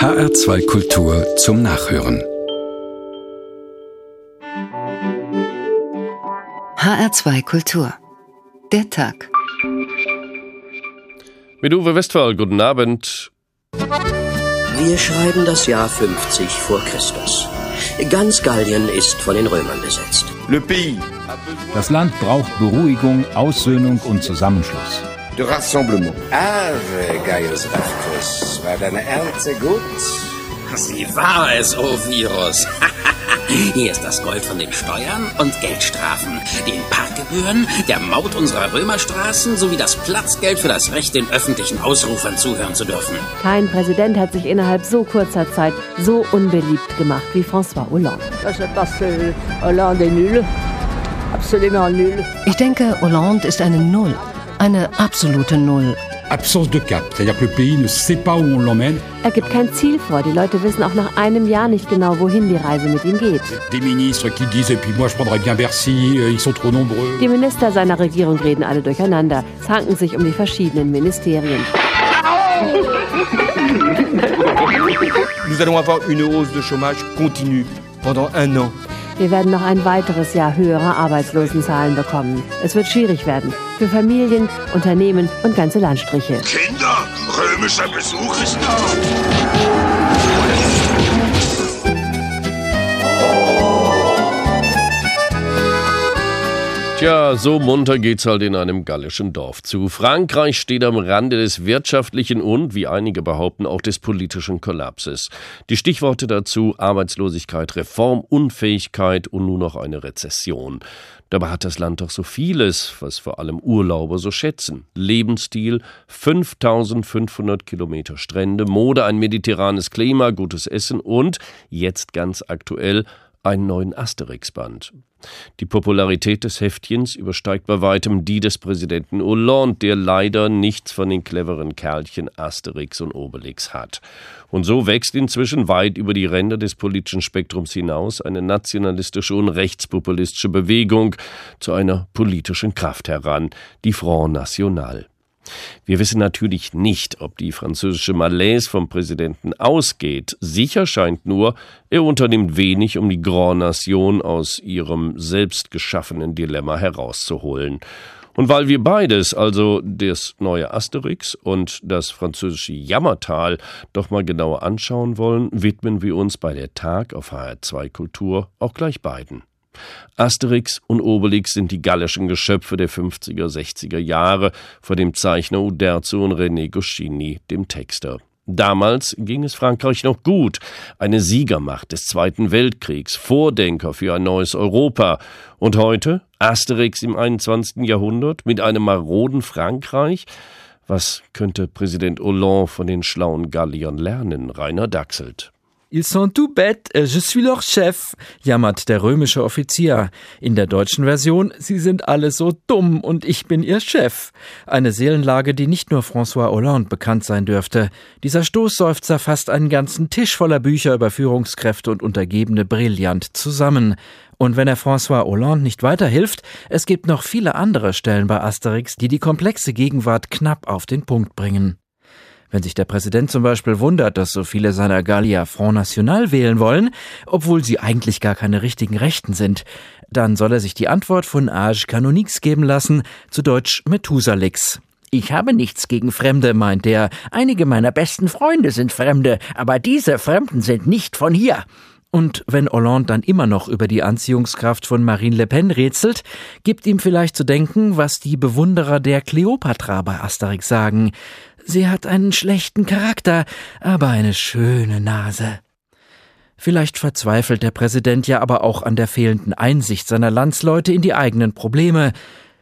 HR2 Kultur zum Nachhören. HR2 Kultur. Der Tag. Mit Uwe Westphal, guten Abend. Wir schreiben das Jahr 50 vor Christus. Ganz Gallien ist von den Römern besetzt. Das Land braucht Beruhigung, Aussöhnung und Zusammenschluss. De rassemblement. Ave, Gaius Bacchus, war deine Ernte gut? Sie war es, o Virus. Hier ist das Gold von den Steuern und Geldstrafen, den Parkgebühren, der Maut unserer Römerstraßen sowie das Platzgeld für das Recht, den öffentlichen Ausrufern zuhören zu dürfen. Kein Präsident hat sich innerhalb so kurzer Zeit so unbeliebt gemacht wie François Hollande. Nul. Ich denke, Hollande ist eine Null. Eine absolute Null. Absence de cap, c'est-à-dire que le pays ne sait pas où on l'emmène. Er gibt kein Ziel vor. Die Leute wissen auch nach einem Jahr nicht genau, wohin die Reise mit ihm geht. Des ministres qui disent, et puis moi je prendrais bien Bercy, ils sont trop nombreux. Die Minister seiner Regierung reden alle durcheinander, zanken sich um die verschiedenen Ministerien. Nous allons avoir une hausse de chômage continue pendant un an. Wir werden noch ein weiteres Jahr höhere Arbeitslosenzahlen bekommen. Es wird schwierig werden. Für Familien, Unternehmen und ganze Landstriche. Kinder, römischer Besuch ist da. Tja, so munter geht's halt in einem gallischen Dorf zu. Frankreich steht am Rande des wirtschaftlichen und, wie einige behaupten, auch des politischen Kollapses. Die Stichworte dazu Arbeitslosigkeit, Reformunfähigkeit und nun noch eine Rezession. Dabei hat das Land doch so vieles, was vor allem Urlauber so schätzen. Lebensstil, 5500 Kilometer Strände, Mode, ein mediterranes Klima, gutes Essen und, jetzt ganz aktuell, einen neuen Asterix-Band. Die Popularität des Heftchens übersteigt bei weitem die des Präsidenten Hollande, der leider nichts von den cleveren Kerlchen Asterix und Obelix hat. Und so wächst inzwischen weit über die Ränder des politischen Spektrums hinaus eine nationalistische und rechtspopulistische Bewegung zu einer politischen Kraft heran, die Front National. Wir wissen natürlich nicht, ob die französische Malaise vom Präsidenten ausgeht. Sicher scheint nur, er unternimmt wenig, um die Grand Nation aus ihrem selbst geschaffenen Dilemma herauszuholen. Und weil wir beides, also das neue Asterix und das französische Jammertal, doch mal genauer anschauen wollen, widmen wir uns bei der Tag auf HR2 Kultur auch gleich beiden. Asterix und Obelix sind die gallischen Geschöpfe der 50er, 60er Jahre vor dem Zeichner Uderzo und René Goscinny, dem Texter. Damals ging es Frankreich noch gut, eine Siegermacht des Zweiten Weltkriegs, Vordenker für ein neues Europa. Und heute Asterix im 21. Jahrhundert mit einem maroden Frankreich? Was könnte Präsident Hollande von den schlauen Galliern lernen, Rainer Dachselt? Ils sont tout bêtes, je suis leur chef, jammert der römische Offizier. In der deutschen Version, sie sind alle so dumm und ich bin ihr Chef. Eine Seelenlage, die nicht nur François Hollande bekannt sein dürfte. Dieser Stoßseufzer fasst einen ganzen Tisch voller Bücher über Führungskräfte und Untergebene brillant zusammen. Und wenn er François Hollande nicht weiterhilft, es gibt noch viele andere Stellen bei Asterix, die die komplexe Gegenwart knapp auf den Punkt bringen. Wenn sich der Präsident zum Beispiel wundert, dass so viele seiner Gallier Front National wählen wollen, obwohl sie eigentlich gar keine richtigen Rechten sind, dann soll er sich die Antwort von Age Canonix geben lassen, zu Deutsch Methusalix. Ich habe nichts gegen Fremde, meint er. Einige meiner besten Freunde sind Fremde, aber diese Fremden sind nicht von hier. Und wenn Hollande dann immer noch über die Anziehungskraft von Marine Le Pen rätselt, gibt ihm vielleicht zu denken, was die Bewunderer der Kleopatra bei Asterix sagen. Sie hat einen schlechten Charakter, aber eine schöne Nase. Vielleicht verzweifelt der Präsident ja aber auch an der fehlenden Einsicht seiner Landsleute in die eigenen Probleme.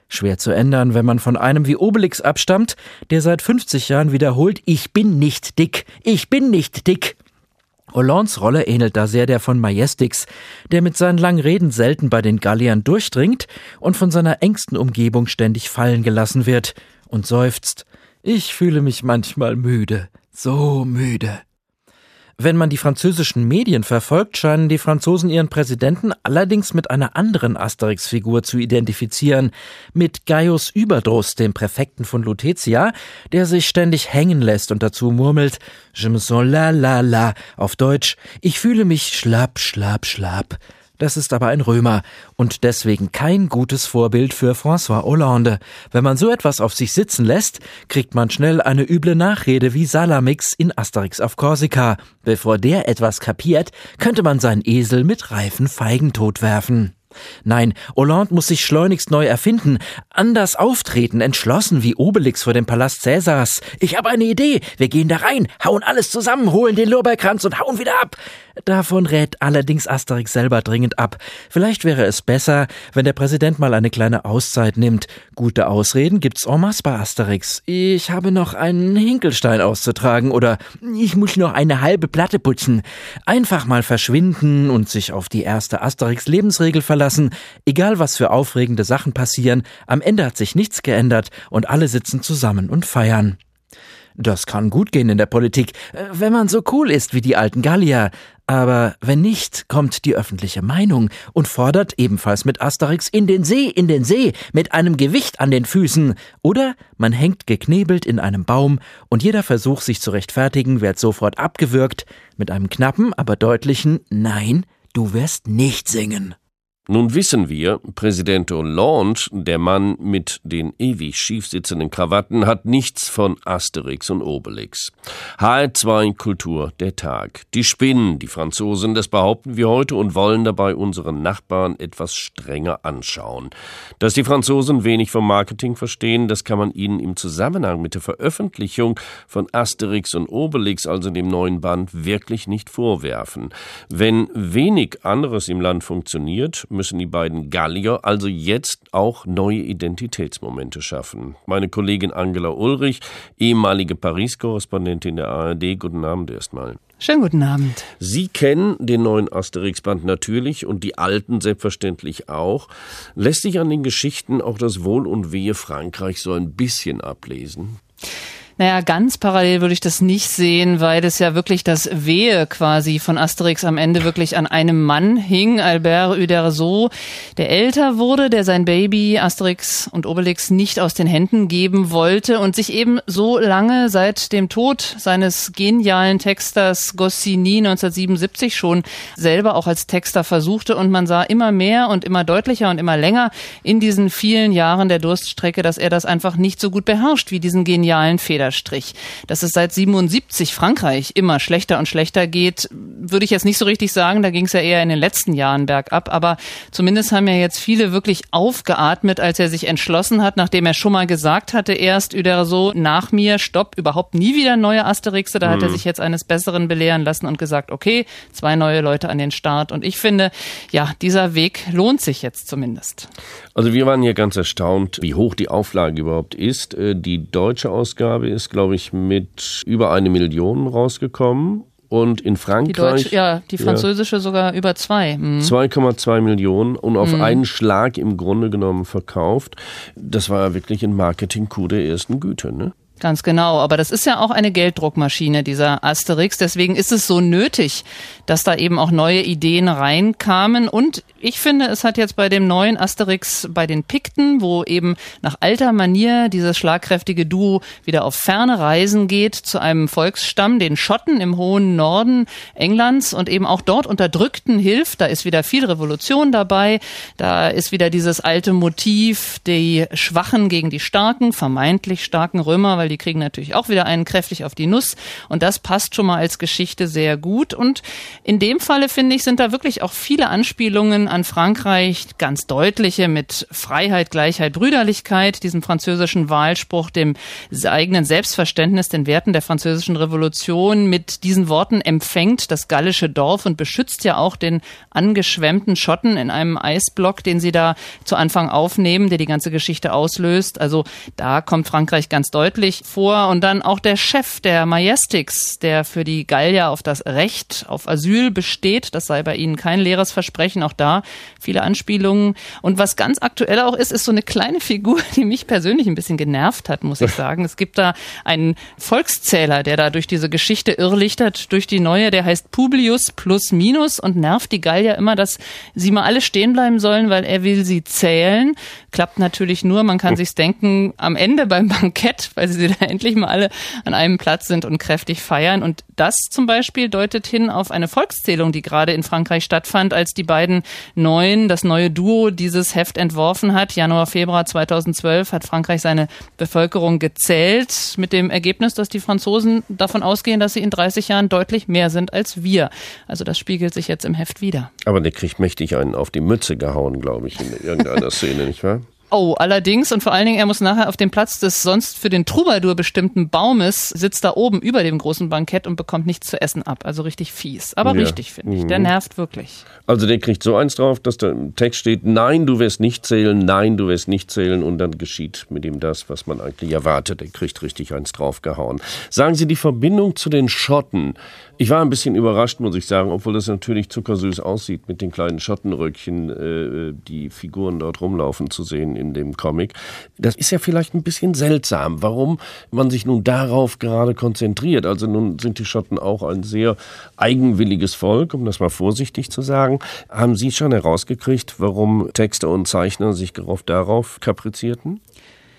Schwer zu ändern, wenn man von einem wie Obelix abstammt, der seit 50 Jahren wiederholt, ich bin nicht dick, ich bin nicht dick. Hollands Rolle ähnelt da sehr der von Majestix, der mit seinen langen Reden selten bei den Galliern durchdringt und von seiner engsten Umgebung ständig fallen gelassen wird und seufzt. Ich fühle mich manchmal müde, so müde. Wenn man die französischen Medien verfolgt, scheinen die Franzosen ihren Präsidenten allerdings mit einer anderen Asterix-Figur zu identifizieren, mit Gaius Überdruss, dem Präfekten von Lutetia, der sich ständig hängen lässt und dazu murmelt, Je me sens la la la, auf Deutsch, ich fühle mich schlapp, schlapp, schlapp. Das ist aber ein Römer und deswegen kein gutes Vorbild für François Hollande. Wenn man so etwas auf sich sitzen lässt, kriegt man schnell eine üble Nachrede wie Salamix in Asterix auf Korsika. Bevor der etwas kapiert, könnte man seinen Esel mit reifen Feigen totwerfen. Nein, Hollande muss sich schleunigst neu erfinden, anders auftreten, entschlossen wie Obelix vor dem Palast Cäsars. Ich habe eine Idee. Wir gehen da rein, hauen alles zusammen, holen den Lorbeerkranz und hauen wieder ab. Davon rät allerdings Asterix selber dringend ab. Vielleicht wäre es besser, wenn der Präsident mal eine kleine Auszeit nimmt. Gute Ausreden gibt's en masse bei Asterix. Ich habe noch einen Hinkelstein auszutragen oder ich muss noch eine halbe Platte putzen. Einfach mal verschwinden und sich auf die erste Asterix Lebensregel verlassen. Egal was für aufregende Sachen passieren, am Ende hat sich nichts geändert und alle sitzen zusammen und feiern. Das kann gut gehen in der Politik, äh, wenn man so cool ist wie die alten Gallier. Aber wenn nicht, kommt die öffentliche Meinung und fordert ebenfalls mit Asterix in den See, in den See, mit einem Gewicht an den Füßen. Oder man hängt geknebelt in einem Baum und jeder Versuch, sich zu rechtfertigen, wird sofort abgewürgt mit einem knappen, aber deutlichen Nein, du wirst nicht singen. Nun wissen wir, Präsident Hollande, der Mann mit den ewig schief sitzenden Krawatten, hat nichts von Asterix und Obelix. HR2 Kultur der Tag. Die spinnen, die Franzosen, das behaupten wir heute und wollen dabei unseren Nachbarn etwas strenger anschauen. Dass die Franzosen wenig vom Marketing verstehen, das kann man ihnen im Zusammenhang mit der Veröffentlichung von Asterix und Obelix, also dem neuen Band, wirklich nicht vorwerfen. Wenn wenig anderes im Land funktioniert, müssen die beiden Gallier also jetzt auch neue Identitätsmomente schaffen. Meine Kollegin Angela Ulrich, ehemalige Paris-Korrespondentin der ARD, guten Abend erstmal. Schönen guten Abend. Sie kennen den neuen Asterix-Band natürlich und die alten selbstverständlich auch. Lässt sich an den Geschichten auch das Wohl und Wehe Frankreichs so ein bisschen ablesen? Naja, ganz parallel würde ich das nicht sehen, weil es ja wirklich das Wehe quasi von Asterix am Ende wirklich an einem Mann hing, Albert Uderzo, der älter wurde, der sein Baby Asterix und Obelix nicht aus den Händen geben wollte und sich eben so lange seit dem Tod seines genialen Texters Goscinny 1977 schon selber auch als Texter versuchte und man sah immer mehr und immer deutlicher und immer länger in diesen vielen Jahren der Durststrecke, dass er das einfach nicht so gut beherrscht wie diesen genialen Feder Strich. Dass es seit 77 Frankreich immer schlechter und schlechter geht, würde ich jetzt nicht so richtig sagen. Da ging es ja eher in den letzten Jahren bergab. Aber zumindest haben ja jetzt viele wirklich aufgeatmet, als er sich entschlossen hat, nachdem er schon mal gesagt hatte, erst wieder so nach mir, stopp, überhaupt nie wieder neue Asterixe. Da mhm. hat er mhm. sich jetzt eines Besseren belehren lassen und gesagt, okay, zwei neue Leute an den Start. Und ich finde, ja, dieser Weg lohnt sich jetzt zumindest. Also wir waren hier ganz erstaunt, wie hoch die Auflage überhaupt ist. Äh, die deutsche Ausgabe ist, glaube ich, mit über eine Million rausgekommen. Und in Frankreich. Die Deutsche, ja, die französische ja, sogar über zwei. Mhm. 2,2 Millionen und auf mhm. einen Schlag im Grunde genommen verkauft. Das war ja wirklich ein Marketing-Coup der ersten Güte, ne? Ganz genau, aber das ist ja auch eine Gelddruckmaschine, dieser Asterix. Deswegen ist es so nötig, dass da eben auch neue Ideen reinkamen. Und ich finde, es hat jetzt bei dem neuen Asterix bei den Pikten, wo eben nach alter Manier dieses schlagkräftige Duo wieder auf ferne Reisen geht zu einem Volksstamm, den Schotten im hohen Norden Englands und eben auch dort Unterdrückten hilft. Da ist wieder viel Revolution dabei. Da ist wieder dieses alte Motiv, die Schwachen gegen die Starken, vermeintlich starken Römer, weil weil die kriegen natürlich auch wieder einen kräftig auf die Nuss. Und das passt schon mal als Geschichte sehr gut. Und in dem Falle, finde ich, sind da wirklich auch viele Anspielungen an Frankreich, ganz deutliche mit Freiheit, Gleichheit, Brüderlichkeit, diesem französischen Wahlspruch, dem eigenen Selbstverständnis, den Werten der französischen Revolution. Mit diesen Worten empfängt das gallische Dorf und beschützt ja auch den angeschwemmten Schotten in einem Eisblock, den sie da zu Anfang aufnehmen, der die ganze Geschichte auslöst. Also da kommt Frankreich ganz deutlich vor. Und dann auch der Chef der Majestix, der für die Gallier auf das Recht auf Asyl besteht. Das sei bei ihnen kein leeres Versprechen. Auch da viele Anspielungen. Und was ganz aktuell auch ist, ist so eine kleine Figur, die mich persönlich ein bisschen genervt hat, muss ich sagen. Es gibt da einen Volkszähler, der da durch diese Geschichte irrlichtert, durch die neue, der heißt Publius plus minus und nervt die Gallier immer, dass sie mal alle stehen bleiben sollen, weil er will sie zählen. Klappt natürlich nur, man kann sich's denken, am Ende beim Bankett, weil sie da endlich mal alle an einem Platz sind und kräftig feiern. Und das zum Beispiel deutet hin auf eine Volkszählung, die gerade in Frankreich stattfand, als die beiden Neuen, das neue Duo dieses Heft entworfen hat. Januar, Februar 2012 hat Frankreich seine Bevölkerung gezählt mit dem Ergebnis, dass die Franzosen davon ausgehen, dass sie in 30 Jahren deutlich mehr sind als wir. Also das spiegelt sich jetzt im Heft wieder. Aber der kriegt mächtig einen auf die Mütze gehauen, glaube ich, in irgendeiner Szene, nicht wahr? Oh, allerdings und vor allen Dingen, er muss nachher auf dem Platz des sonst für den Troubadour bestimmten Baumes, sitzt da oben über dem großen Bankett und bekommt nichts zu essen ab. Also richtig fies. Aber ja. richtig, finde ich. Der mhm. nervt wirklich. Also der kriegt so eins drauf, dass da im Text steht, nein, du wirst nicht zählen, nein, du wirst nicht zählen und dann geschieht mit ihm das, was man eigentlich erwartet. Er kriegt richtig eins draufgehauen. Sagen Sie die Verbindung zu den Schotten. Ich war ein bisschen überrascht, muss ich sagen, obwohl das natürlich zuckersüß aussieht, mit den kleinen Schottenröckchen, äh, die Figuren dort rumlaufen zu sehen in dem Comic. Das ist ja vielleicht ein bisschen seltsam, warum man sich nun darauf gerade konzentriert. Also nun sind die Schotten auch ein sehr eigenwilliges Volk, um das mal vorsichtig zu sagen. Haben Sie schon herausgekriegt, warum Texter und Zeichner sich darauf kaprizierten?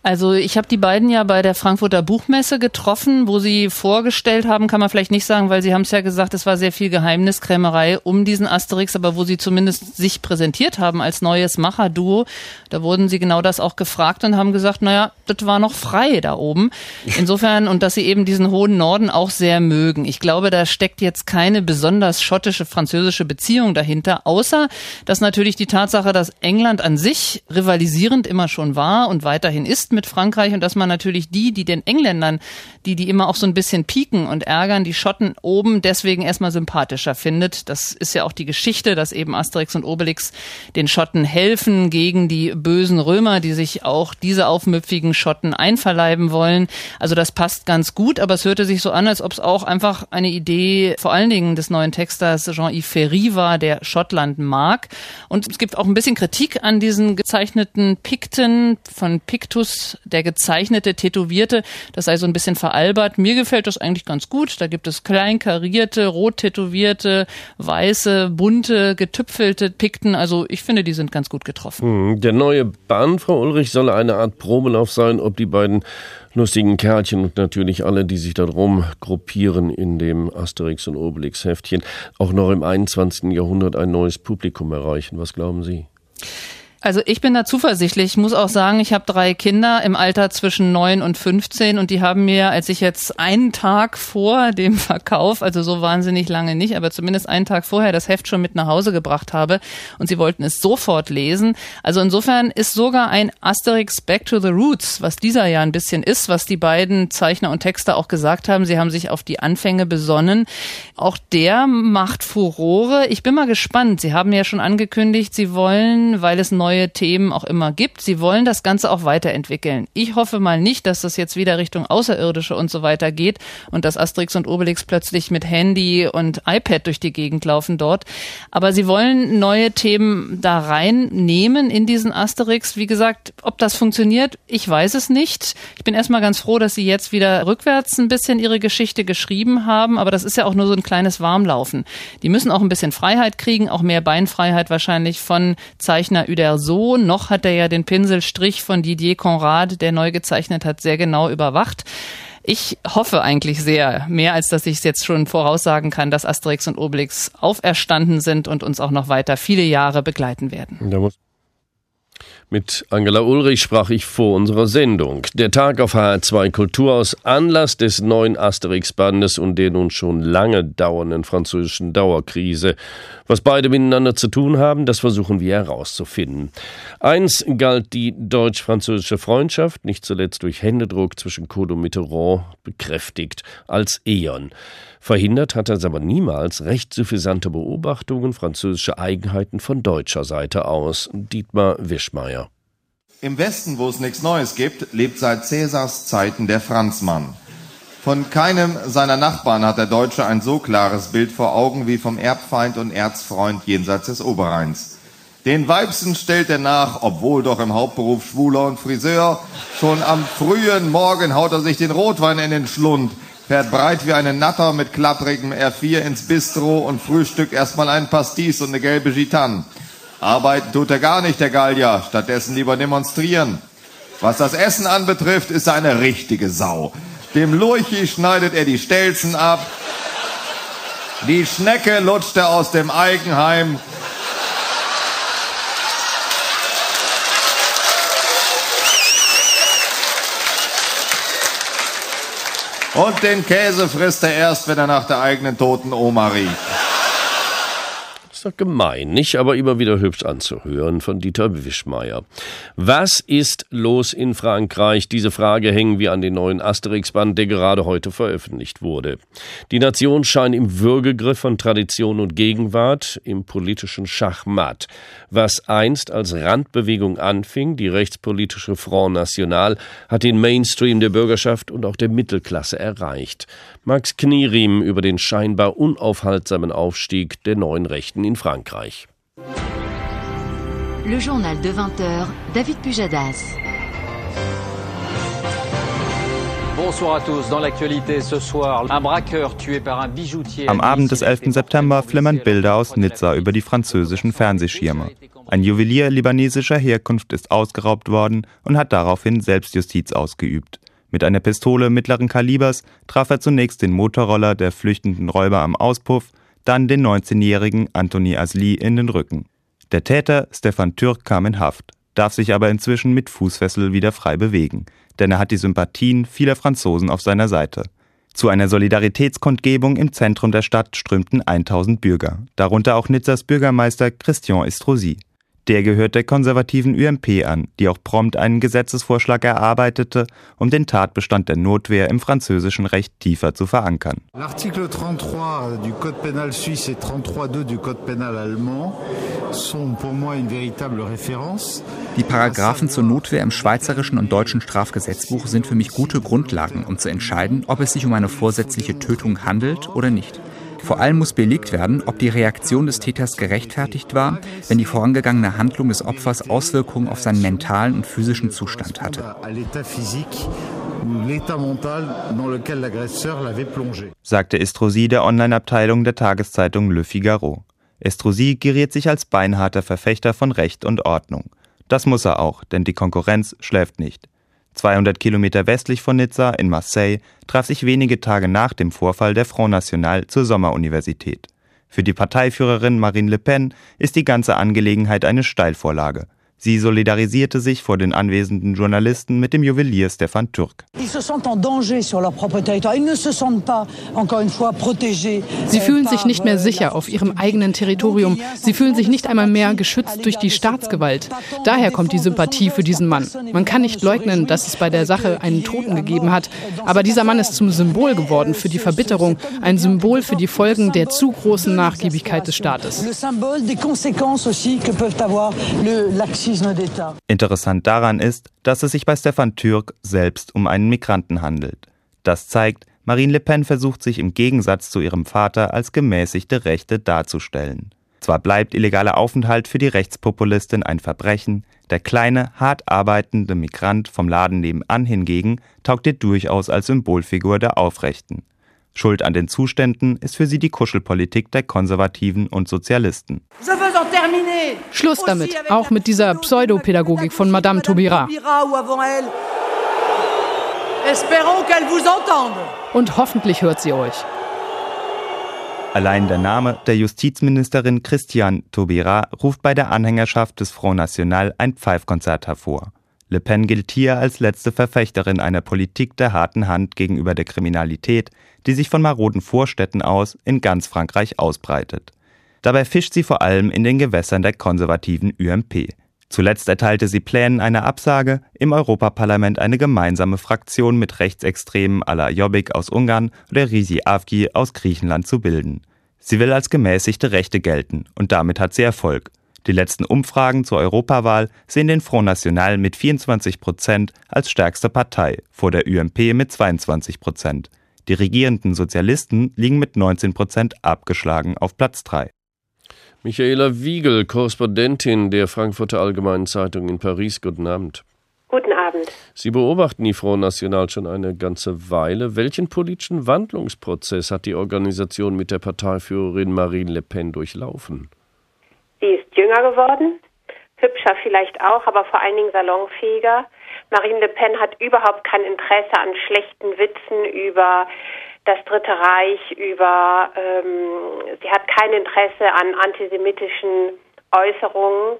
Also ich habe die beiden ja bei der Frankfurter Buchmesse getroffen, wo sie vorgestellt haben, kann man vielleicht nicht sagen, weil sie haben es ja gesagt, es war sehr viel Geheimniskrämerei um diesen Asterix, aber wo sie zumindest sich präsentiert haben als neues Macherduo, da wurden sie genau das auch gefragt und haben gesagt, naja, das war noch frei da oben. Insofern, und dass sie eben diesen hohen Norden auch sehr mögen. Ich glaube, da steckt jetzt keine besonders schottische, französische Beziehung dahinter, außer dass natürlich die Tatsache, dass England an sich rivalisierend immer schon war und weiterhin ist, ist mit Frankreich und dass man natürlich die, die den Engländern, die die immer auch so ein bisschen pieken und ärgern, die Schotten oben deswegen erstmal sympathischer findet. Das ist ja auch die Geschichte, dass eben Asterix und Obelix den Schotten helfen gegen die bösen Römer, die sich auch diese aufmüpfigen Schotten einverleiben wollen. Also das passt ganz gut, aber es hörte sich so an, als ob es auch einfach eine Idee vor allen Dingen des neuen Texters Jean-Yves Ferry war, der Schottland mag. Und es gibt auch ein bisschen Kritik an diesen gezeichneten Pikten von Pictus der gezeichnete, tätowierte, das sei so ein bisschen veralbert. Mir gefällt das eigentlich ganz gut. Da gibt es klein karierte, rot tätowierte, weiße, bunte, getüpfelte Pikten. Also ich finde, die sind ganz gut getroffen. Hm, der neue Band, Frau Ulrich, soll eine Art Probelauf sein, ob die beiden lustigen Kerlchen und natürlich alle, die sich darum gruppieren in dem Asterix und Obelix Heftchen, auch noch im 21. Jahrhundert ein neues Publikum erreichen. Was glauben Sie? Also ich bin da zuversichtlich. Ich muss auch sagen, ich habe drei Kinder im Alter zwischen neun und 15 und die haben mir, als ich jetzt einen Tag vor dem Verkauf, also so wahnsinnig lange nicht, aber zumindest einen Tag vorher das Heft schon mit nach Hause gebracht habe und sie wollten es sofort lesen. Also insofern ist sogar ein Asterix Back to the Roots, was dieser ja ein bisschen ist, was die beiden Zeichner und Texter auch gesagt haben. Sie haben sich auf die Anfänge besonnen. Auch der macht Furore. Ich bin mal gespannt. Sie haben ja schon angekündigt, sie wollen, weil es neu neue Themen auch immer gibt. Sie wollen das Ganze auch weiterentwickeln. Ich hoffe mal nicht, dass das jetzt wieder Richtung Außerirdische und so weiter geht und dass Asterix und Obelix plötzlich mit Handy und iPad durch die Gegend laufen dort. Aber sie wollen neue Themen da reinnehmen in diesen Asterix. Wie gesagt, ob das funktioniert, ich weiß es nicht. Ich bin erstmal ganz froh, dass sie jetzt wieder rückwärts ein bisschen ihre Geschichte geschrieben haben, aber das ist ja auch nur so ein kleines Warmlaufen. Die müssen auch ein bisschen Freiheit kriegen, auch mehr Beinfreiheit wahrscheinlich von Zeichner Uder so, noch hat er ja den Pinselstrich von Didier Conrad, der neu gezeichnet hat, sehr genau überwacht. Ich hoffe eigentlich sehr, mehr als dass ich es jetzt schon voraussagen kann, dass Asterix und Obelix auferstanden sind und uns auch noch weiter viele Jahre begleiten werden. Mit Angela Ulrich sprach ich vor unserer Sendung. Der Tag auf HR2 Kultur aus Anlass des neuen Asterix-Bandes und der nun schon lange dauernden französischen Dauerkrise. Was beide miteinander zu tun haben, das versuchen wir herauszufinden. Eins galt die deutsch-französische Freundschaft, nicht zuletzt durch Händedruck zwischen Kohl und Mitterrand bekräftigt, als Eon. Verhindert hat es aber niemals recht suffisante Beobachtungen französischer Eigenheiten von deutscher Seite aus. Dietmar Wischmeier. Im Westen, wo es nichts Neues gibt, lebt seit Cäsars Zeiten der Franzmann. Von keinem seiner Nachbarn hat der Deutsche ein so klares Bild vor Augen wie vom Erbfeind und Erzfreund jenseits des Oberrheins. Den Weibsen stellt er nach, obwohl doch im Hauptberuf Schwuler und Friseur. Schon am frühen Morgen haut er sich den Rotwein in den Schlund, fährt breit wie eine Natter mit klapprigem R4 ins Bistro und frühstückt erstmal einen Pastis und eine gelbe Gitanne. Arbeiten tut er gar nicht, der Gallier, stattdessen lieber demonstrieren. Was das Essen anbetrifft, ist er eine richtige Sau. Dem Lurchi schneidet er die Stelzen ab. Die Schnecke lutscht er aus dem Eigenheim. Und den Käse frisst er erst, wenn er nach der eigenen toten Oma riecht. Ist doch gemein, nicht? Aber immer wieder hübsch anzuhören von Dieter Wischmeier. Was ist los in Frankreich? Diese Frage hängen wir an den neuen Asterix-Band, der gerade heute veröffentlicht wurde. Die Nation scheint im Würgegriff von Tradition und Gegenwart, im politischen Schachmatt. Was einst als Randbewegung anfing, die rechtspolitische Front National, hat den Mainstream der Bürgerschaft und auch der Mittelklasse erreicht. Max Knierim über den scheinbar unaufhaltsamen Aufstieg der neuen Rechten in Frankreich. Le journal de 20 heures, David Pujadas. Am Abend des 11. September flimmern Bilder aus Nizza über die französischen Fernsehschirme. Ein Juwelier libanesischer Herkunft ist ausgeraubt worden und hat daraufhin Selbstjustiz ausgeübt. Mit einer Pistole mittleren Kalibers traf er zunächst den Motorroller der flüchtenden Räuber am Auspuff, dann den 19-jährigen Anthony Asli in den Rücken. Der Täter, Stefan Türk, kam in Haft, darf sich aber inzwischen mit Fußfessel wieder frei bewegen, denn er hat die Sympathien vieler Franzosen auf seiner Seite. Zu einer Solidaritätskundgebung im Zentrum der Stadt strömten 1000 Bürger, darunter auch Nizzas Bürgermeister Christian Estrosi. Der gehört der konservativen UMP an, die auch prompt einen Gesetzesvorschlag erarbeitete, um den Tatbestand der Notwehr im französischen Recht tiefer zu verankern. L'article 33 du Code pénal suisse et 33.2 du Code pénal allemand sont pour moi une véritable référence. Die Paragraphen zur Notwehr im schweizerischen und deutschen Strafgesetzbuch sind für mich gute Grundlagen, um zu entscheiden, ob es sich um eine vorsätzliche Tötung handelt oder nicht. Vor allem muss belegt werden, ob die Reaktion des Täters gerechtfertigt war, wenn die vorangegangene Handlung des Opfers Auswirkungen auf seinen mentalen und physischen Zustand hatte. Sagte Estrosi der Online-Abteilung der Tageszeitung Le Figaro. Estrosi geriert sich als beinharter Verfechter von Recht und Ordnung. Das muss er auch, denn die Konkurrenz schläft nicht. 200 Kilometer westlich von Nizza in Marseille traf sich wenige Tage nach dem Vorfall der Front National zur Sommeruniversität. Für die Parteiführerin Marine Le Pen ist die ganze Angelegenheit eine Steilvorlage. Sie solidarisierte sich vor den anwesenden Journalisten mit dem Juwelier Stefan Türk. Sie fühlen sich nicht mehr sicher auf ihrem eigenen Territorium. Sie fühlen sich nicht einmal mehr geschützt durch die Staatsgewalt. Daher kommt die Sympathie für diesen Mann. Man kann nicht leugnen, dass es bei der Sache einen Toten gegeben hat. Aber dieser Mann ist zum Symbol geworden für die Verbitterung, ein Symbol für die Folgen der zu großen Nachgiebigkeit des Staates. Interessant daran ist, dass es sich bei Stefan Türk selbst um einen Migranten handelt. Das zeigt, Marine Le Pen versucht sich im Gegensatz zu ihrem Vater als gemäßigte Rechte darzustellen. Zwar bleibt illegaler Aufenthalt für die Rechtspopulistin ein Verbrechen, der kleine, hart arbeitende Migrant vom Laden nebenan hingegen taugt ihr durchaus als Symbolfigur der Aufrechten. Schuld an den Zuständen ist für sie die Kuschelpolitik der Konservativen und Sozialisten. Schluss damit, auch mit dieser Pseudopädagogik von Madame Taubira. Und hoffentlich hört sie euch. Allein der Name der Justizministerin Christiane Taubira ruft bei der Anhängerschaft des Front National ein Pfeifkonzert hervor. Le Pen gilt hier als letzte Verfechterin einer Politik der harten Hand gegenüber der Kriminalität, die sich von maroden Vorstädten aus in ganz Frankreich ausbreitet. Dabei fischt sie vor allem in den Gewässern der konservativen UMP. Zuletzt erteilte sie Plänen einer Absage, im Europaparlament eine gemeinsame Fraktion mit Rechtsextremen à la Jobbik aus Ungarn oder Rizi Avgi aus Griechenland zu bilden. Sie will als gemäßigte Rechte gelten und damit hat sie Erfolg. Die letzten Umfragen zur Europawahl sehen den Front National mit 24 Prozent als stärkste Partei, vor der UMP mit 22 Prozent. Die regierenden Sozialisten liegen mit 19 Prozent abgeschlagen auf Platz 3. Michaela Wiegel, Korrespondentin der Frankfurter Allgemeinen Zeitung in Paris. Guten Abend. Guten Abend. Sie beobachten die Front National schon eine ganze Weile. Welchen politischen Wandlungsprozess hat die Organisation mit der Parteiführerin Marine Le Pen durchlaufen? Sie ist jünger geworden, hübscher vielleicht auch, aber vor allen Dingen salonfähiger. Marine Le Pen hat überhaupt kein Interesse an schlechten Witzen über das Dritte Reich, über ähm, sie hat kein Interesse an antisemitischen Äußerungen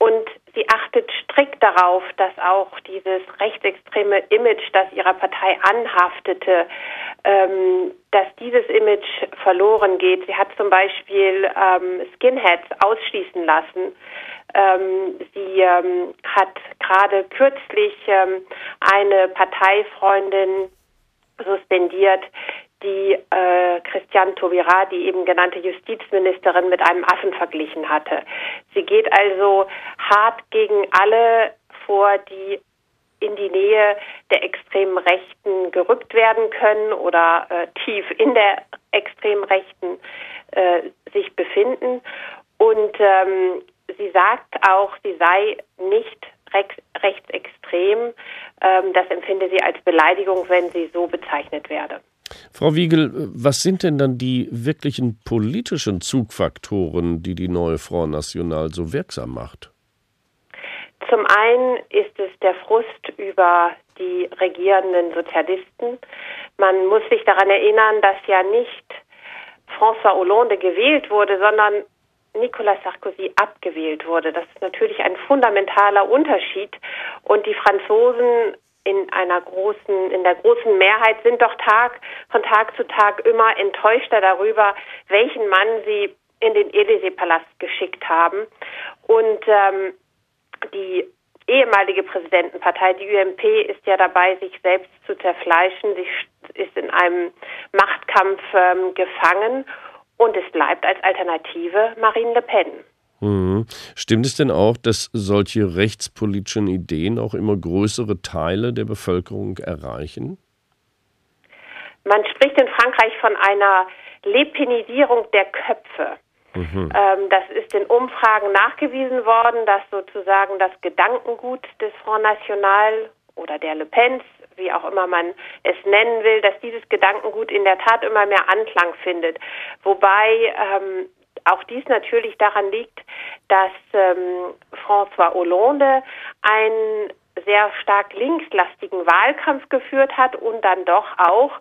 und sie achtet strikt darauf, dass auch dieses rechtsextreme Image, das ihrer Partei anhaftete, ähm, dass dieses Image verloren geht. Sie hat zum Beispiel ähm, Skinheads ausschließen lassen. Ähm, sie ähm, hat gerade kürzlich ähm, eine Parteifreundin suspendiert, die äh, Christiane Taubira, die eben genannte Justizministerin, mit einem Affen verglichen hatte. Sie geht also hart gegen alle vor, die in die Nähe der extremen Rechten gerückt werden können oder äh, tief in der extremen Rechten äh, sich befinden. Und ähm, sie sagt auch, sie sei nicht rechts, rechtsextrem. Ähm, das empfinde sie als Beleidigung, wenn sie so bezeichnet werde. Frau Wiegel, was sind denn dann die wirklichen politischen Zugfaktoren, die die neue Front National so wirksam macht? Zum einen ist es der Frust über die regierenden Sozialisten. Man muss sich daran erinnern, dass ja nicht François Hollande gewählt wurde, sondern Nicolas Sarkozy abgewählt wurde. Das ist natürlich ein fundamentaler Unterschied. Und die Franzosen in einer großen, in der großen Mehrheit sind doch Tag von Tag zu Tag immer enttäuschter darüber, welchen Mann sie in den Élysée-Palast geschickt haben. Und ähm, die ehemalige Präsidentenpartei, die UMP, ist ja dabei, sich selbst zu zerfleischen. Sie ist in einem Machtkampf ähm, gefangen und es bleibt als Alternative Marine Le Pen. Mhm. Stimmt es denn auch, dass solche rechtspolitischen Ideen auch immer größere Teile der Bevölkerung erreichen? Man spricht in Frankreich von einer Lepenisierung der Köpfe. Mhm. Ähm, das ist in Umfragen nachgewiesen worden, dass sozusagen das Gedankengut des Front National oder der Le Pens, wie auch immer man es nennen will, dass dieses Gedankengut in der Tat immer mehr Anklang findet. Wobei ähm, auch dies natürlich daran liegt, dass ähm, François Hollande einen sehr stark linkslastigen Wahlkampf geführt hat und dann doch auch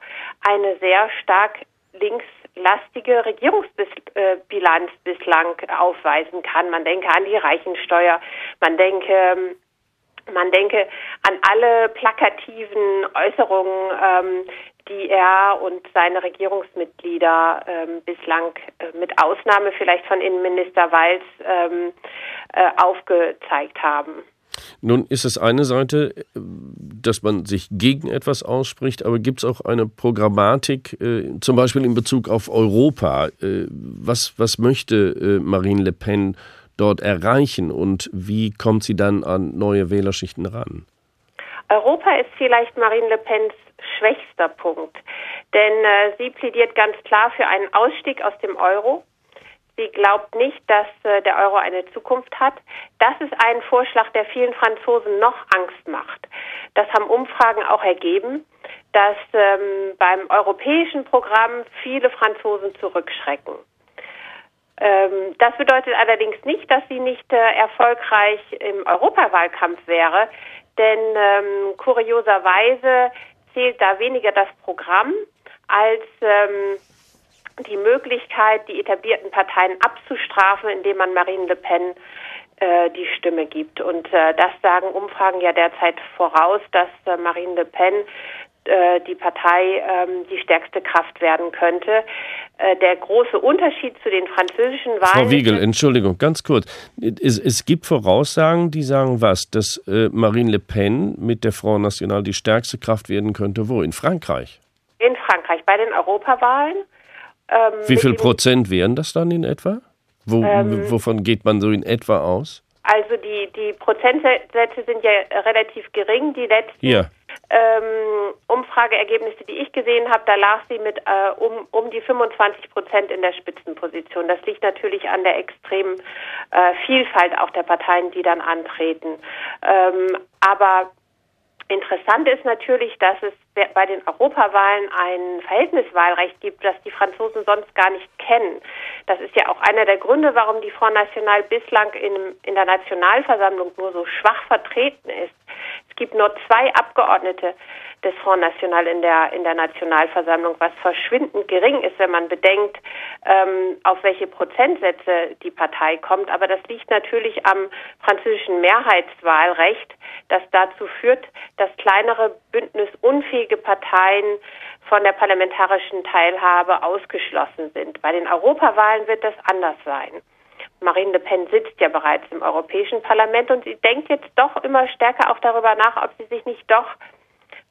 eine sehr stark linkslastige Regierungsbilanz bislang aufweisen kann. Man denke an die Reichensteuer, man denke ähm, man denke an alle plakativen Äußerungen, ähm, die er und seine Regierungsmitglieder ähm, bislang äh, mit Ausnahme vielleicht von Innenminister Walz ähm, äh, aufgezeigt haben. Nun ist es eine Seite, äh, dass man sich gegen etwas ausspricht, aber gibt es auch eine Programmatik, äh, zum Beispiel in Bezug auf Europa? Äh, was, was möchte äh, Marine Le Pen dort erreichen und wie kommt sie dann an neue Wählerschichten ran? Europa ist vielleicht Marine Le Pens schwächster Punkt, denn äh, sie plädiert ganz klar für einen Ausstieg aus dem Euro. Sie glaubt nicht, dass äh, der Euro eine Zukunft hat. Das ist ein Vorschlag, der vielen Franzosen noch Angst macht. Das haben Umfragen auch ergeben, dass ähm, beim europäischen Programm viele Franzosen zurückschrecken. Ähm, das bedeutet allerdings nicht, dass sie nicht äh, erfolgreich im Europawahlkampf wäre, denn ähm, kurioserweise zählt da weniger das Programm als ähm, die Möglichkeit, die etablierten Parteien abzustrafen, indem man Marine Le Pen äh, die Stimme gibt. Und äh, das sagen Umfragen ja derzeit voraus, dass äh, Marine Le Pen die Partei ähm, die stärkste Kraft werden könnte. Äh, der große Unterschied zu den französischen Wahlen. Frau Wiegel, Entschuldigung, ganz kurz. Es, es gibt Voraussagen, die sagen was, dass äh, Marine Le Pen mit der Front National die stärkste Kraft werden könnte. Wo? In Frankreich? In Frankreich, bei den Europawahlen. Ähm, Wie viel Prozent wären das dann in etwa? Wo, ähm, wovon geht man so in etwa aus? Also die, die Prozentsätze sind ja relativ gering. Die letzten ja. Ähm, Umfrageergebnisse, die ich gesehen habe, da lag sie mit äh, um, um die 25 Prozent in der Spitzenposition. Das liegt natürlich an der extremen äh, Vielfalt auch der Parteien, die dann antreten. Ähm, aber Interessant ist natürlich, dass es bei den Europawahlen ein Verhältniswahlrecht gibt, das die Franzosen sonst gar nicht kennen. Das ist ja auch einer der Gründe, warum die Front National bislang in, in der Nationalversammlung nur so schwach vertreten ist. Es gibt nur zwei Abgeordnete des Front National in der, in der Nationalversammlung, was verschwindend gering ist, wenn man bedenkt, ähm, auf welche Prozentsätze die Partei kommt. Aber das liegt natürlich am französischen Mehrheitswahlrecht, das dazu führt, dass kleinere bündnisunfähige Parteien von der parlamentarischen Teilhabe ausgeschlossen sind. Bei den Europawahlen wird das anders sein. Marine Le Pen sitzt ja bereits im Europäischen Parlament und sie denkt jetzt doch immer stärker auch darüber nach, ob sie sich nicht doch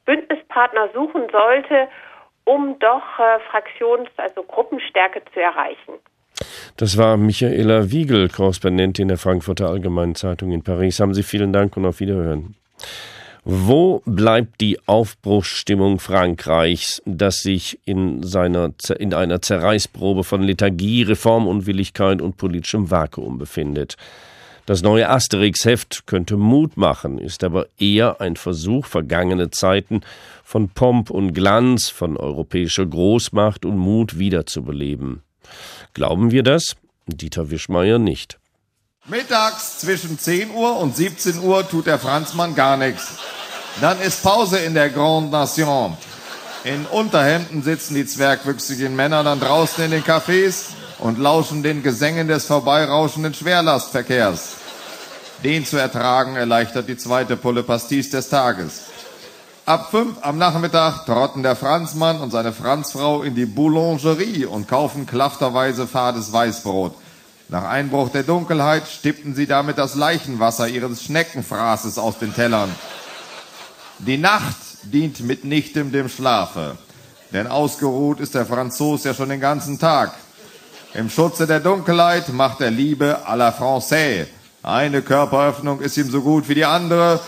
Bündnispartner suchen sollte, um doch äh, Fraktions-, also Gruppenstärke zu erreichen. Das war Michaela Wiegel, Korrespondentin der Frankfurter Allgemeinen Zeitung in Paris. Haben Sie vielen Dank und auf Wiederhören. Wo bleibt die Aufbruchsstimmung Frankreichs, das sich in, seiner, in einer Zerreißprobe von Lethargie, Reformunwilligkeit und politischem Vakuum befindet? Das neue Asterix-Heft könnte Mut machen, ist aber eher ein Versuch, vergangene Zeiten von Pomp und Glanz, von europäischer Großmacht und Mut wiederzubeleben. Glauben wir das? Dieter Wischmeier nicht. Mittags zwischen 10 Uhr und 17 Uhr tut der Franzmann gar nichts. Dann ist Pause in der Grande Nation. In Unterhemden sitzen die zwergwüchsigen Männer dann draußen in den Cafés und lauschen den Gesängen des vorbeirauschenden Schwerlastverkehrs. Den zu ertragen erleichtert die zweite Pulle Pastis des Tages. Ab fünf am Nachmittag trotten der Franzmann und seine Franzfrau in die Boulangerie und kaufen klafterweise fades Weißbrot. Nach Einbruch der Dunkelheit stippten sie damit das Leichenwasser ihres Schneckenfraßes aus den Tellern. Die Nacht dient mitnichtem dem Schlafe, denn ausgeruht ist der Franzos ja schon den ganzen Tag. Im Schutze der Dunkelheit macht er Liebe à la Française, eine Körperöffnung ist ihm so gut wie die andere.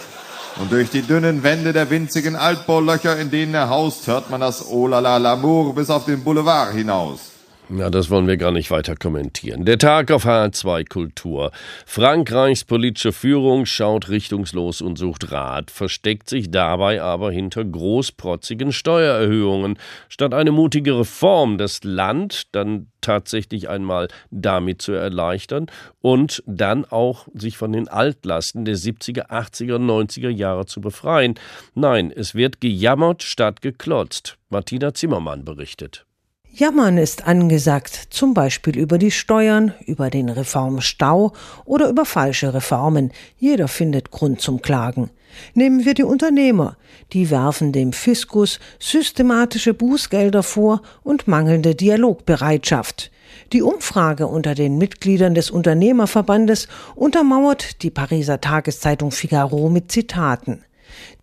Und durch die dünnen Wände der winzigen Altbaulöcher, in denen er haust, hört man das Oh la la l'amour bis auf den Boulevard hinaus. Ja, das wollen wir gar nicht weiter kommentieren. Der Tag auf HR2 Kultur. Frankreichs politische Führung schaut richtungslos und sucht Rat, versteckt sich dabei aber hinter großprotzigen Steuererhöhungen. Statt eine mutige Reform, das Land dann tatsächlich einmal damit zu erleichtern und dann auch sich von den Altlasten der 70er, 80er, 90er Jahre zu befreien. Nein, es wird gejammert statt geklotzt. Martina Zimmermann berichtet. Jammern ist angesagt, zum Beispiel über die Steuern, über den Reformstau oder über falsche Reformen. Jeder findet Grund zum Klagen. Nehmen wir die Unternehmer. Die werfen dem Fiskus systematische Bußgelder vor und mangelnde Dialogbereitschaft. Die Umfrage unter den Mitgliedern des Unternehmerverbandes untermauert die Pariser Tageszeitung Figaro mit Zitaten.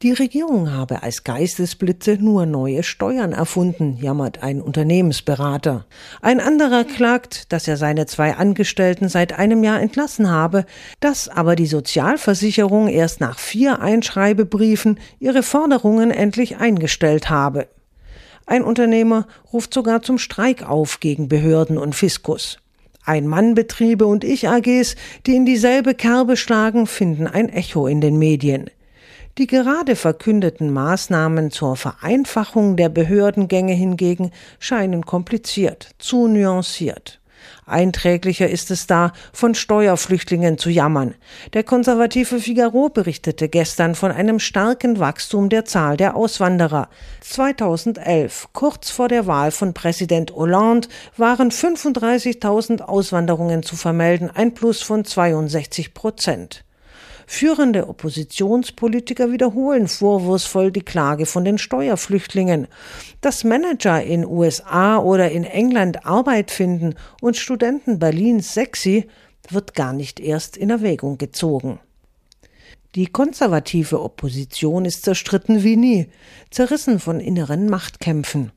Die Regierung habe als Geistesblitze nur neue Steuern erfunden, jammert ein Unternehmensberater. Ein anderer klagt, dass er seine zwei Angestellten seit einem Jahr entlassen habe, dass aber die Sozialversicherung erst nach vier Einschreibebriefen ihre Forderungen endlich eingestellt habe. Ein Unternehmer ruft sogar zum Streik auf gegen Behörden und Fiskus. Ein-Mann-Betriebe und Ich-AGs, die in dieselbe Kerbe schlagen, finden ein Echo in den Medien. Die gerade verkündeten Maßnahmen zur Vereinfachung der Behördengänge hingegen scheinen kompliziert, zu nuanciert. Einträglicher ist es da, von Steuerflüchtlingen zu jammern. Der konservative Figaro berichtete gestern von einem starken Wachstum der Zahl der Auswanderer. 2011, kurz vor der Wahl von Präsident Hollande, waren 35.000 Auswanderungen zu vermelden, ein Plus von 62 Prozent. Führende Oppositionspolitiker wiederholen vorwurfsvoll die Klage von den Steuerflüchtlingen. Dass Manager in USA oder in England Arbeit finden und Studenten Berlins sexy, wird gar nicht erst in Erwägung gezogen. Die konservative Opposition ist zerstritten wie nie, zerrissen von inneren Machtkämpfen.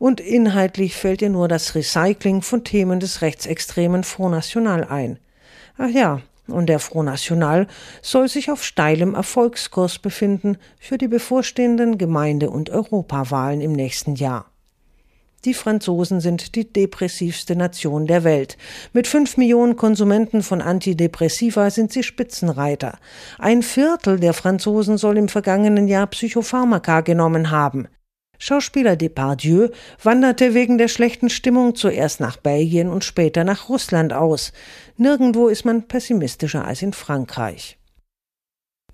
Und inhaltlich fällt ihr nur das Recycling von Themen des rechtsextremen Front National ein. Ach ja, und der Front National soll sich auf steilem Erfolgskurs befinden für die bevorstehenden Gemeinde- und Europawahlen im nächsten Jahr. Die Franzosen sind die depressivste Nation der Welt. Mit fünf Millionen Konsumenten von Antidepressiva sind sie Spitzenreiter. Ein Viertel der Franzosen soll im vergangenen Jahr Psychopharmaka genommen haben. Schauspieler Depardieu wanderte wegen der schlechten Stimmung zuerst nach Belgien und später nach Russland aus. Nirgendwo ist man pessimistischer als in Frankreich.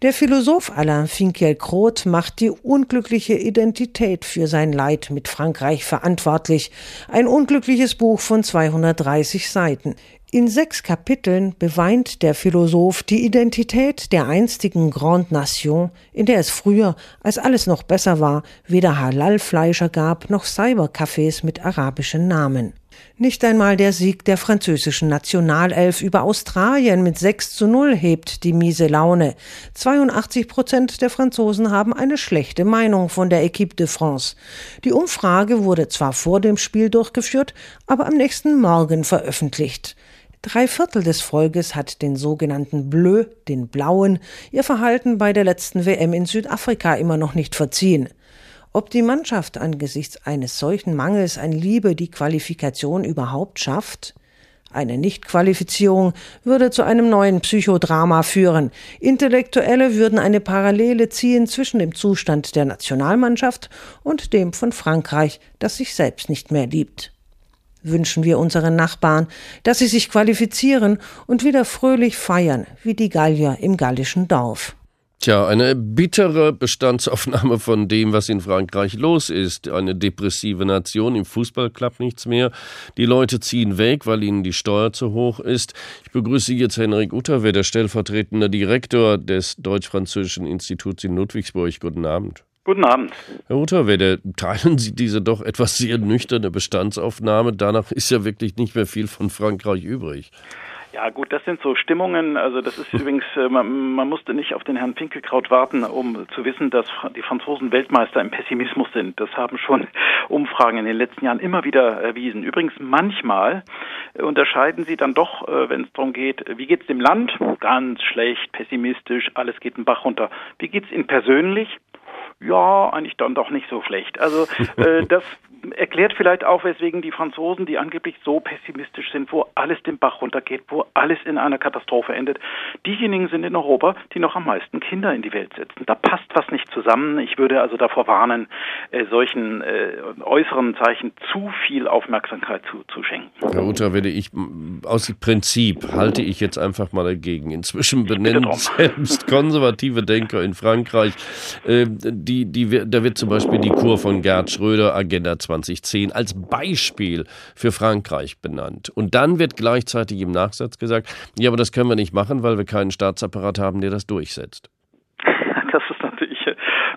Der Philosoph Alain Finkielkraut macht die unglückliche Identität für sein Leid mit Frankreich verantwortlich. Ein unglückliches Buch von 230 Seiten. In sechs Kapiteln beweint der Philosoph die Identität der einstigen Grande Nation, in der es früher, als alles noch besser war, weder Halal-Fleischer gab noch Cybercafés mit arabischen Namen. Nicht einmal der Sieg der französischen Nationalelf über Australien mit 6 zu 0 hebt die miese Laune. 82 Prozent der Franzosen haben eine schlechte Meinung von der Equipe de France. Die Umfrage wurde zwar vor dem Spiel durchgeführt, aber am nächsten Morgen veröffentlicht. Drei Viertel des Volkes hat den sogenannten Bleu, den Blauen, ihr Verhalten bei der letzten WM in Südafrika immer noch nicht verziehen. Ob die Mannschaft angesichts eines solchen Mangels an Liebe die Qualifikation überhaupt schafft? Eine Nichtqualifizierung würde zu einem neuen Psychodrama führen. Intellektuelle würden eine Parallele ziehen zwischen dem Zustand der Nationalmannschaft und dem von Frankreich, das sich selbst nicht mehr liebt. Wünschen wir unseren Nachbarn, dass sie sich qualifizieren und wieder fröhlich feiern, wie die Gallier im gallischen Dorf. Tja, eine bittere Bestandsaufnahme von dem, was in Frankreich los ist. Eine depressive Nation, im Fußball klappt nichts mehr. Die Leute ziehen weg, weil ihnen die Steuer zu hoch ist. Ich begrüße jetzt Henrik Utterwe, der stellvertretende Direktor des Deutsch-Französischen Instituts in Ludwigsburg. Guten Abend. Guten Abend. Herr Utterwede, teilen Sie diese doch etwas sehr nüchterne Bestandsaufnahme? Danach ist ja wirklich nicht mehr viel von Frankreich übrig. Ja gut, das sind so Stimmungen. Also das ist übrigens, äh, man, man, musste nicht auf den Herrn Finkelkraut warten, um zu wissen, dass die Franzosen Weltmeister im Pessimismus sind. Das haben schon Umfragen in den letzten Jahren immer wieder erwiesen. Übrigens manchmal äh, unterscheiden sie dann doch, äh, wenn es darum geht, wie geht es dem Land? Ganz schlecht, pessimistisch, alles geht den Bach runter. Wie geht es Ihnen persönlich? Ja, eigentlich dann doch nicht so schlecht. Also äh, das erklärt vielleicht auch, weswegen die Franzosen, die angeblich so pessimistisch sind, wo alles den Bach runtergeht, wo alles in einer Katastrophe endet, diejenigen sind in Europa, die noch am meisten Kinder in die Welt setzen. Da passt was nicht zusammen. Ich würde also davor warnen, äh, solchen äh, äußeren Zeichen zu viel Aufmerksamkeit zu, schenken. Herr Utter, werde ich aus Prinzip halte ich jetzt einfach mal dagegen. Inzwischen benennen selbst konservative Denker in Frankreich, äh, die, die, da wird zum Beispiel die Kur von Gerd Schröder Agenda 20 2010 als Beispiel für Frankreich benannt. Und dann wird gleichzeitig im Nachsatz gesagt, ja, aber das können wir nicht machen, weil wir keinen Staatsapparat haben, der das durchsetzt. Das ist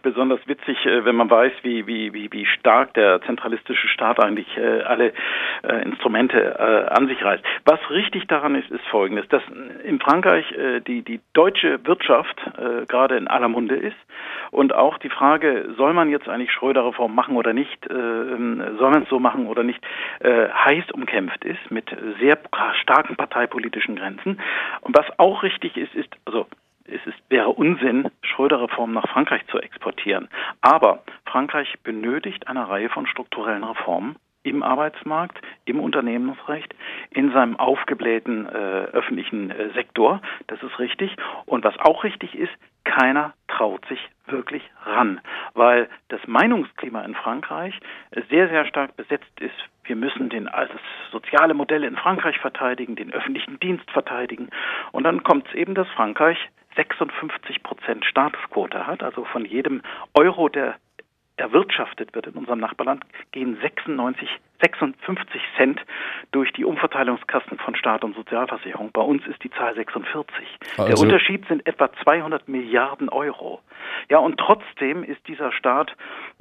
besonders witzig, äh, wenn man weiß, wie, wie, wie, wie stark der zentralistische Staat eigentlich äh, alle Instrumente an sich reißt. Was richtig daran ist, ist Folgendes, dass in Frankreich die, die deutsche Wirtschaft gerade in aller Munde ist und auch die Frage, soll man jetzt eigentlich Schröder-Reform machen oder nicht, äh, ähm, soll man es so machen oder nicht, äh, heiß umkämpft ist mit sehr starken parteipolitischen Grenzen. Und was auch richtig ist, ist, also es ist, wäre Unsinn, Schröder-Reform nach Frankreich zu exportieren. Aber Frankreich benötigt eine Reihe von strukturellen Reformen im Arbeitsmarkt, im Unternehmensrecht, in seinem aufgeblähten äh, öffentlichen äh, Sektor. Das ist richtig. Und was auch richtig ist, keiner traut sich wirklich ran, weil das Meinungsklima in Frankreich sehr, sehr stark besetzt ist. Wir müssen den, das soziale Modell in Frankreich verteidigen, den öffentlichen Dienst verteidigen. Und dann kommt es eben, dass Frankreich 56 Prozent Staatsquote hat, also von jedem Euro, der erwirtschaftet wird in unserem Nachbarland, gehen 96, 56 Cent durch die Umverteilungskassen von Staat und Sozialversicherung. Bei uns ist die Zahl 46. Also Der Unterschied sind etwa 200 Milliarden Euro. Ja, und trotzdem ist dieser Staat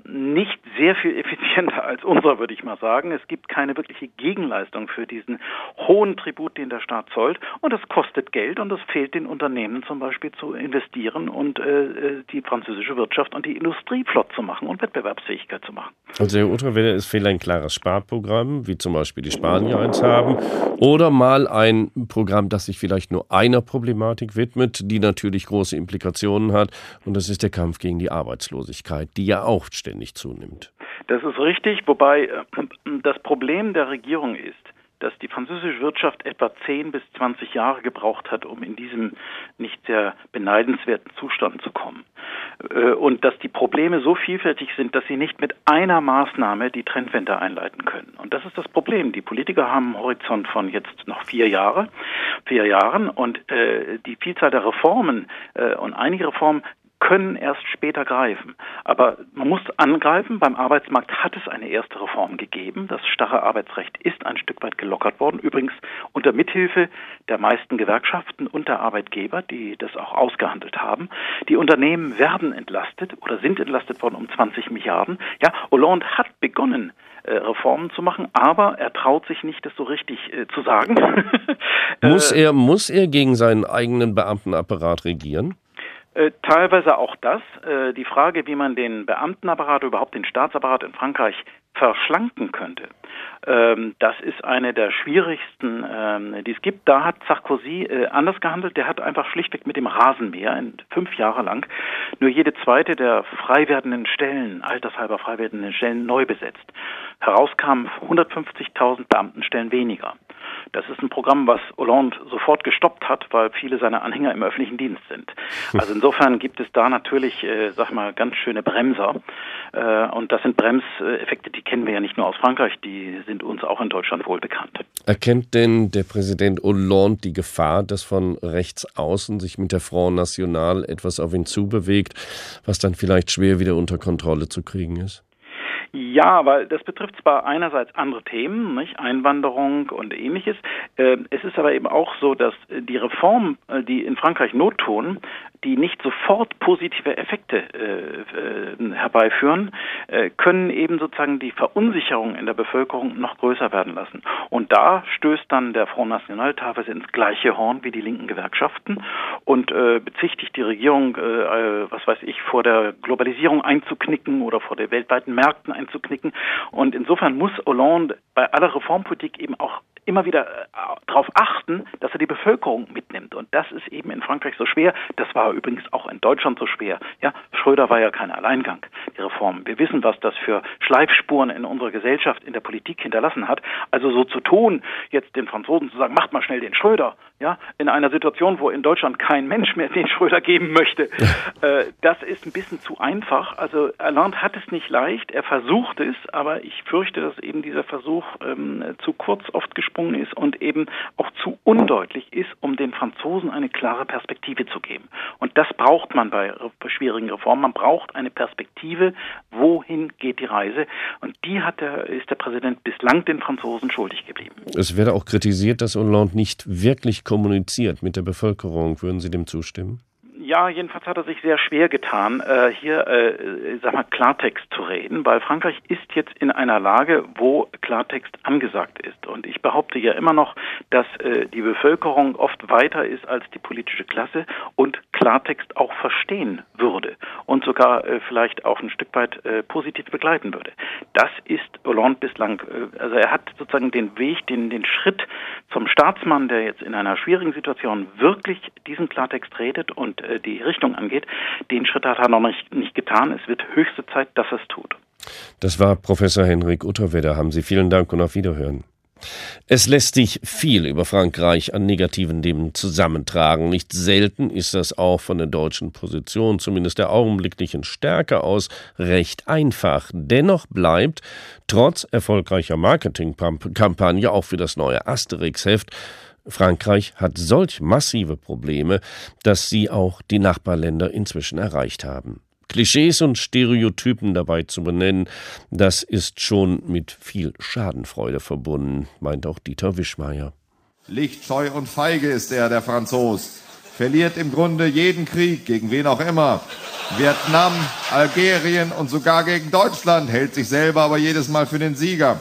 nicht sehr viel effizienter als unser, würde ich mal sagen. Es gibt keine wirkliche Gegenleistung für diesen hohen Tribut, den der Staat zollt. Und das kostet Geld und das fehlt den Unternehmen zum Beispiel zu investieren und äh, äh die französische Wirtschaft und die Industrie flott zu machen und Wettbewerbsfähigkeit zu machen. Also Herr Utterwelle, es fehlt ein klares Sparprogramm, wie zum Beispiel die Spanier eins haben, oder mal ein Programm, das sich vielleicht nur einer Problematik widmet, die natürlich große Implikationen hat. Und das ist der Kampf gegen die Arbeitslosigkeit, die ja auch ständig zunimmt. Das ist richtig, wobei äh, das Problem der Regierung ist, dass die französische Wirtschaft etwa 10 bis 20 Jahre gebraucht hat, um in diesem nicht sehr beneidenswerten Zustand zu kommen. Äh, und dass die Probleme so vielfältig sind, dass sie nicht mit einer Maßnahme die Trendwende einleiten können. Und das ist das Problem. Die Politiker haben einen Horizont von jetzt noch vier Jahre, vier Jahren und äh, die Vielzahl der Reformen äh, und einige Reformen können erst später greifen. Aber man muss angreifen. Beim Arbeitsmarkt hat es eine erste Reform gegeben. Das starre Arbeitsrecht ist ein Stück weit gelockert worden. Übrigens unter Mithilfe der meisten Gewerkschaften und der Arbeitgeber, die das auch ausgehandelt haben. Die Unternehmen werden entlastet oder sind entlastet worden um 20 Milliarden. Ja, Hollande hat begonnen, äh, Reformen zu machen, aber er traut sich nicht, das so richtig äh, zu sagen. muss er, muss er gegen seinen eigenen Beamtenapparat regieren? Äh, teilweise auch das. Äh, die Frage, wie man den Beamtenapparat, überhaupt den Staatsapparat in Frankreich verschlanken könnte, ähm, das ist eine der schwierigsten, ähm, die es gibt. Da hat Sarkozy äh, anders gehandelt. Der hat einfach schlichtweg mit dem Rasenmäher fünf Jahre lang nur jede zweite der frei werdenden Stellen, altershalber frei werdenden Stellen neu besetzt. Herauskamen 150.000 Beamtenstellen weniger. Das ist ein Programm, was Hollande sofort gestoppt hat, weil viele seiner Anhänger im öffentlichen Dienst sind. Also insofern gibt es da natürlich, äh, sag mal, ganz schöne Bremser. Äh, und das sind Bremseffekte, die kennen wir ja nicht nur aus Frankreich, die sind uns auch in Deutschland wohl bekannt. Erkennt denn der Präsident Hollande die Gefahr, dass von rechts außen sich mit der Front National etwas auf ihn zubewegt, was dann vielleicht schwer wieder unter Kontrolle zu kriegen ist? Ja, weil das betrifft zwar einerseits andere Themen, nicht? Einwanderung und ähnliches. Äh, es ist aber eben auch so, dass die Reformen, äh, die in Frankreich Not tun, die nicht sofort positive Effekte äh, äh, herbeiführen, äh, können eben sozusagen die Verunsicherung in der Bevölkerung noch größer werden lassen. Und da stößt dann der Front National teilweise ins gleiche Horn wie die linken Gewerkschaften und äh, bezichtigt die Regierung, äh, was weiß ich, vor der Globalisierung einzuknicken oder vor den weltweiten Märkten einzuknicken. Und insofern muss Hollande bei aller Reformpolitik eben auch immer wieder äh, darauf achten, dass er die Bevölkerung mitnimmt. Und das ist eben in Frankreich so schwer. Das war übrigens auch in Deutschland so schwer. Ja, Schröder war ja kein Alleingang, die Reform. Wir wissen, was das für Schleifspuren in unserer Gesellschaft, in der Politik hinterlassen hat. Also so zu tun, jetzt den Franzosen zu sagen, macht mal schnell den Schröder, ja, in einer Situation, wo in Deutschland kein Mensch mehr den Schröder geben möchte, äh, das ist ein bisschen zu einfach. Also Hollande hat es nicht leicht, er versucht es, aber ich fürchte, dass eben dieser Versuch ähm, zu kurz oft gesprungen ist und eben auch zu undeutlich ist, um den Franzosen eine klare Perspektive zu geben. Und das braucht man bei, bei schwierigen Reformen. Man braucht eine Perspektive, wohin geht die Reise. Und die hat der, ist der Präsident bislang den Franzosen schuldig geblieben. Es werde auch kritisiert, dass Hollande nicht wirklich kommuniziert mit der Bevölkerung. Würden Sie dem zustimmen? Ja, jedenfalls hat er sich sehr schwer getan, äh, hier, äh, sag mal, Klartext zu reden, weil Frankreich ist jetzt in einer Lage, wo Klartext angesagt ist. Und ich behaupte ja immer noch, dass äh, die Bevölkerung oft weiter ist als die politische Klasse und Klartext auch verstehen würde und sogar äh, vielleicht auch ein Stück weit äh, positiv begleiten würde. Das ist Hollande bislang, äh, also er hat sozusagen den Weg, den, den Schritt zum Staatsmann, der jetzt in einer schwierigen Situation wirklich diesen Klartext redet und äh, die Richtung angeht, den Schritt hat er noch nicht, nicht getan. Es wird höchste Zeit, dass er es tut. Das war Professor Henrik Utterweder. Haben Sie vielen Dank und auf Wiederhören. Es lässt sich viel über Frankreich an negativen Themen zusammentragen. Nicht selten ist das auch von der deutschen Position, zumindest der augenblicklichen Stärke aus, recht einfach. Dennoch bleibt, trotz erfolgreicher Marketingkampagne auch für das neue Asterix-Heft, Frankreich hat solch massive Probleme, dass sie auch die Nachbarländer inzwischen erreicht haben. Klischees und Stereotypen dabei zu benennen, das ist schon mit viel Schadenfreude verbunden, meint auch Dieter Wischmeier. Lichtscheu und feige ist er, der Franzos. Verliert im Grunde jeden Krieg, gegen wen auch immer. Vietnam, Algerien und sogar gegen Deutschland, hält sich selber aber jedes Mal für den Sieger.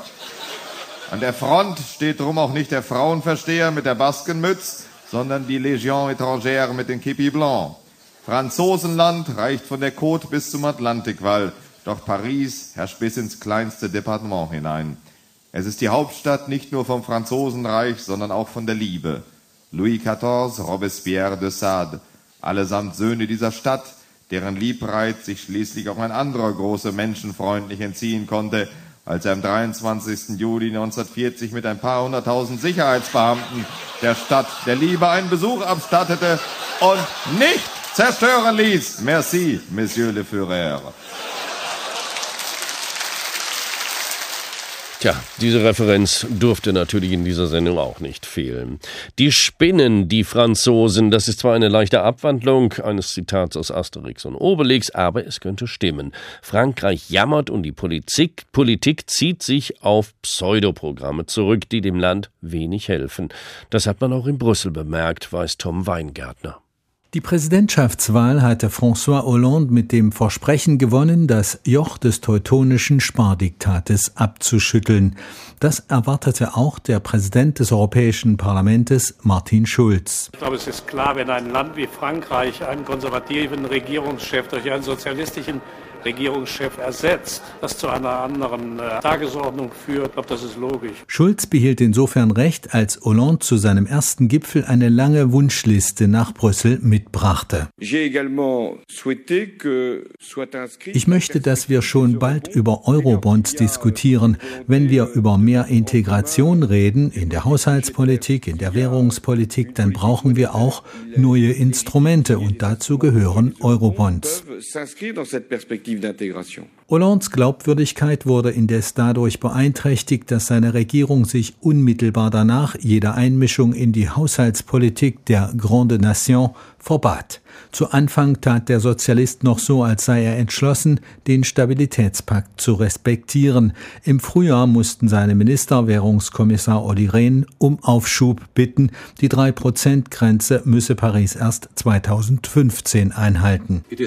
An der Front steht drum auch nicht der Frauenversteher mit der Baskenmütz, sondern die Légion étrangère mit den Kippi Blanc. Franzosenland reicht von der Côte bis zum Atlantikwall, doch Paris herrscht bis ins kleinste Departement hinein. Es ist die Hauptstadt nicht nur vom Franzosenreich, sondern auch von der Liebe. Louis XIV, Robespierre de Sade, allesamt Söhne dieser Stadt, deren Liebreiz sich schließlich auch ein anderer großer menschenfreundlich entziehen konnte, als er am 23. Juli 1940 mit ein paar hunderttausend Sicherheitsbeamten der Stadt der Liebe einen Besuch abstattete und nicht zerstören ließ. Merci, Monsieur le Führer. Tja, diese Referenz durfte natürlich in dieser Sendung auch nicht fehlen. Die Spinnen, die Franzosen, das ist zwar eine leichte Abwandlung eines Zitats aus Asterix und Obelix, aber es könnte stimmen. Frankreich jammert und die Politik, Politik zieht sich auf Pseudoprogramme zurück, die dem Land wenig helfen. Das hat man auch in Brüssel bemerkt, weiß Tom Weingärtner. Die Präsidentschaftswahl hatte François Hollande mit dem Versprechen gewonnen, das Joch des teutonischen Spardiktates abzuschütteln. Das erwartete auch der Präsident des Europäischen Parlaments, Martin Schulz. Ich glaube, es ist klar, wenn ein Land wie Frankreich einen konservativen Regierungschef durch einen sozialistischen Regierungschef ersetzt, das zu einer anderen äh, Tagesordnung führt. Ich glaube, das ist logisch. Schulz behielt insofern recht, als Hollande zu seinem ersten Gipfel eine lange Wunschliste nach Brüssel mitbrachte. Ich möchte, dass wir schon bald über Eurobonds diskutieren, wenn wir über mehr Integration reden, in der Haushaltspolitik, in der Währungspolitik, dann brauchen wir auch neue Instrumente und dazu gehören Eurobonds. Hollands Glaubwürdigkeit wurde indes dadurch beeinträchtigt, dass seine Regierung sich unmittelbar danach jede Einmischung in die Haushaltspolitik der Grande Nation verbat. Zu Anfang tat der Sozialist noch so, als sei er entschlossen, den Stabilitätspakt zu respektieren. Im Frühjahr mussten seine Minister, Währungskommissar Olli Rehn, um Aufschub bitten. Die 3-Prozent-Grenze müsse Paris erst 2015 einhalten. Uh,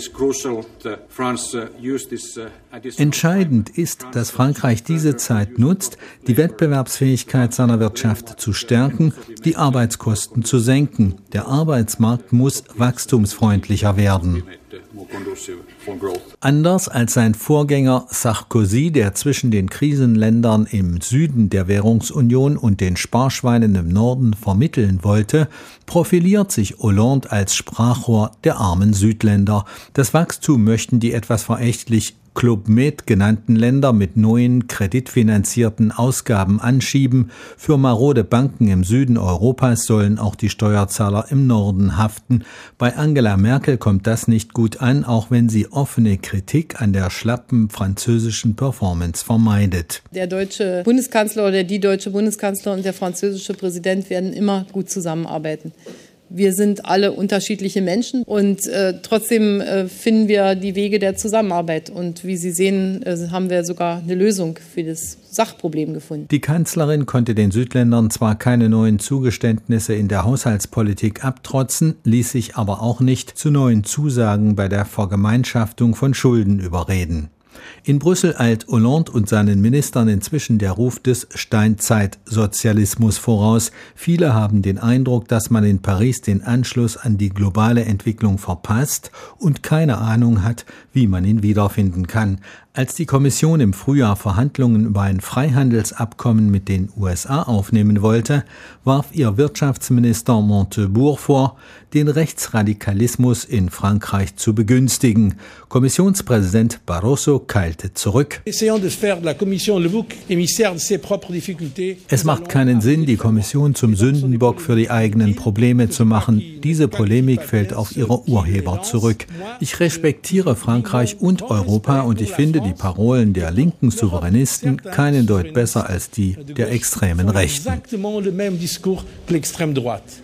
Entscheidend ist, dass Frankreich diese Zeit nutzt, die Wettbewerbsfähigkeit seiner Wirtschaft zu stärken, die Arbeitskosten zu senken. Der Arbeitsmarkt muss wachstumsfreundlicher werden. Anders als sein Vorgänger Sarkozy, der zwischen den Krisenländern im Süden der Währungsunion und den Sparschweinen im Norden vermitteln wollte, profiliert sich Hollande als Sprachrohr der armen Südländer. Das Wachstum möchten die etwas verächtlich Club Med genannten Länder mit neuen kreditfinanzierten Ausgaben anschieben. Für marode Banken im Süden Europas sollen auch die Steuerzahler im Norden haften. Bei Angela Merkel kommt das nicht gut an, auch wenn sie offene Kritik an der schlappen französischen Performance vermeidet. Der deutsche Bundeskanzler oder die deutsche Bundeskanzlerin und der französische Präsident werden immer gut zusammenarbeiten. Wir sind alle unterschiedliche Menschen und äh, trotzdem äh, finden wir die Wege der Zusammenarbeit. Und wie Sie sehen, äh, haben wir sogar eine Lösung für das Sachproblem gefunden. Die Kanzlerin konnte den Südländern zwar keine neuen Zugeständnisse in der Haushaltspolitik abtrotzen, ließ sich aber auch nicht zu neuen Zusagen bei der Vergemeinschaftung von Schulden überreden. In Brüssel eilt Hollande und seinen Ministern inzwischen der Ruf des Steinzeitsozialismus voraus. Viele haben den Eindruck, dass man in Paris den Anschluss an die globale Entwicklung verpasst und keine Ahnung hat, wie man ihn wiederfinden kann. Als die Kommission im Frühjahr Verhandlungen über ein Freihandelsabkommen mit den USA aufnehmen wollte, warf ihr Wirtschaftsminister Montebourg vor, den Rechtsradikalismus in Frankreich zu begünstigen. Kommissionspräsident Barroso keilte zurück. Es macht keinen Sinn, die Kommission zum Sündenbock für die eigenen Probleme zu machen. Diese Polemik fällt auf ihre Urheber zurück. Ich respektiere Frankreich und Europa und ich finde, die Parolen der linken Souveränisten keinen Deut besser als die der extremen Rechten.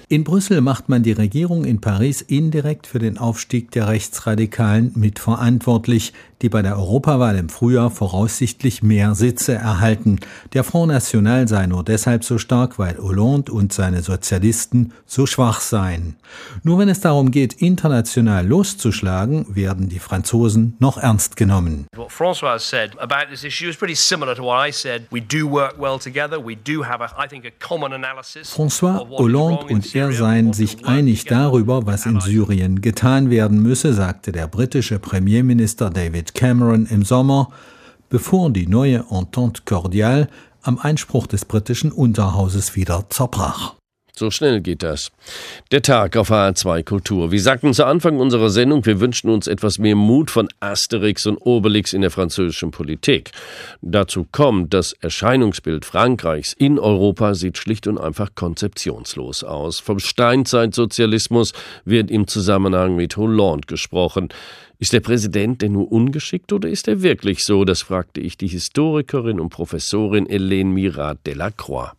In Brüssel macht man die Regierung in Paris indirekt für den Aufstieg der Rechtsradikalen mitverantwortlich, die bei der Europawahl im Frühjahr voraussichtlich mehr Sitze erhalten. Der Front National sei nur deshalb so stark, weil Hollande und seine Sozialisten so schwach seien. Nur wenn es darum geht, international loszuschlagen, werden die Franzosen noch ernst genommen. François said about this issue is pretty similar to what I said. We do work well together. We do have, a, I think, a common analysis. François Hollande und er seien sich einig darüber, was in Syrien getan werden müsse, sagte der britische Premierminister David Cameron im Sommer, bevor die neue Entente Cordiale am Einspruch des britischen Unterhauses wieder zerbrach. So schnell geht das. Der Tag auf HR2 Kultur. Wir sagten zu Anfang unserer Sendung, wir wünschen uns etwas mehr Mut von Asterix und Obelix in der französischen Politik. Dazu kommt, das Erscheinungsbild Frankreichs in Europa sieht schlicht und einfach konzeptionslos aus. Vom Steinzeitsozialismus wird im Zusammenhang mit Hollande gesprochen. Ist der Präsident denn nur ungeschickt oder ist er wirklich so? Das fragte ich die Historikerin und Professorin Hélène Mirat Delacroix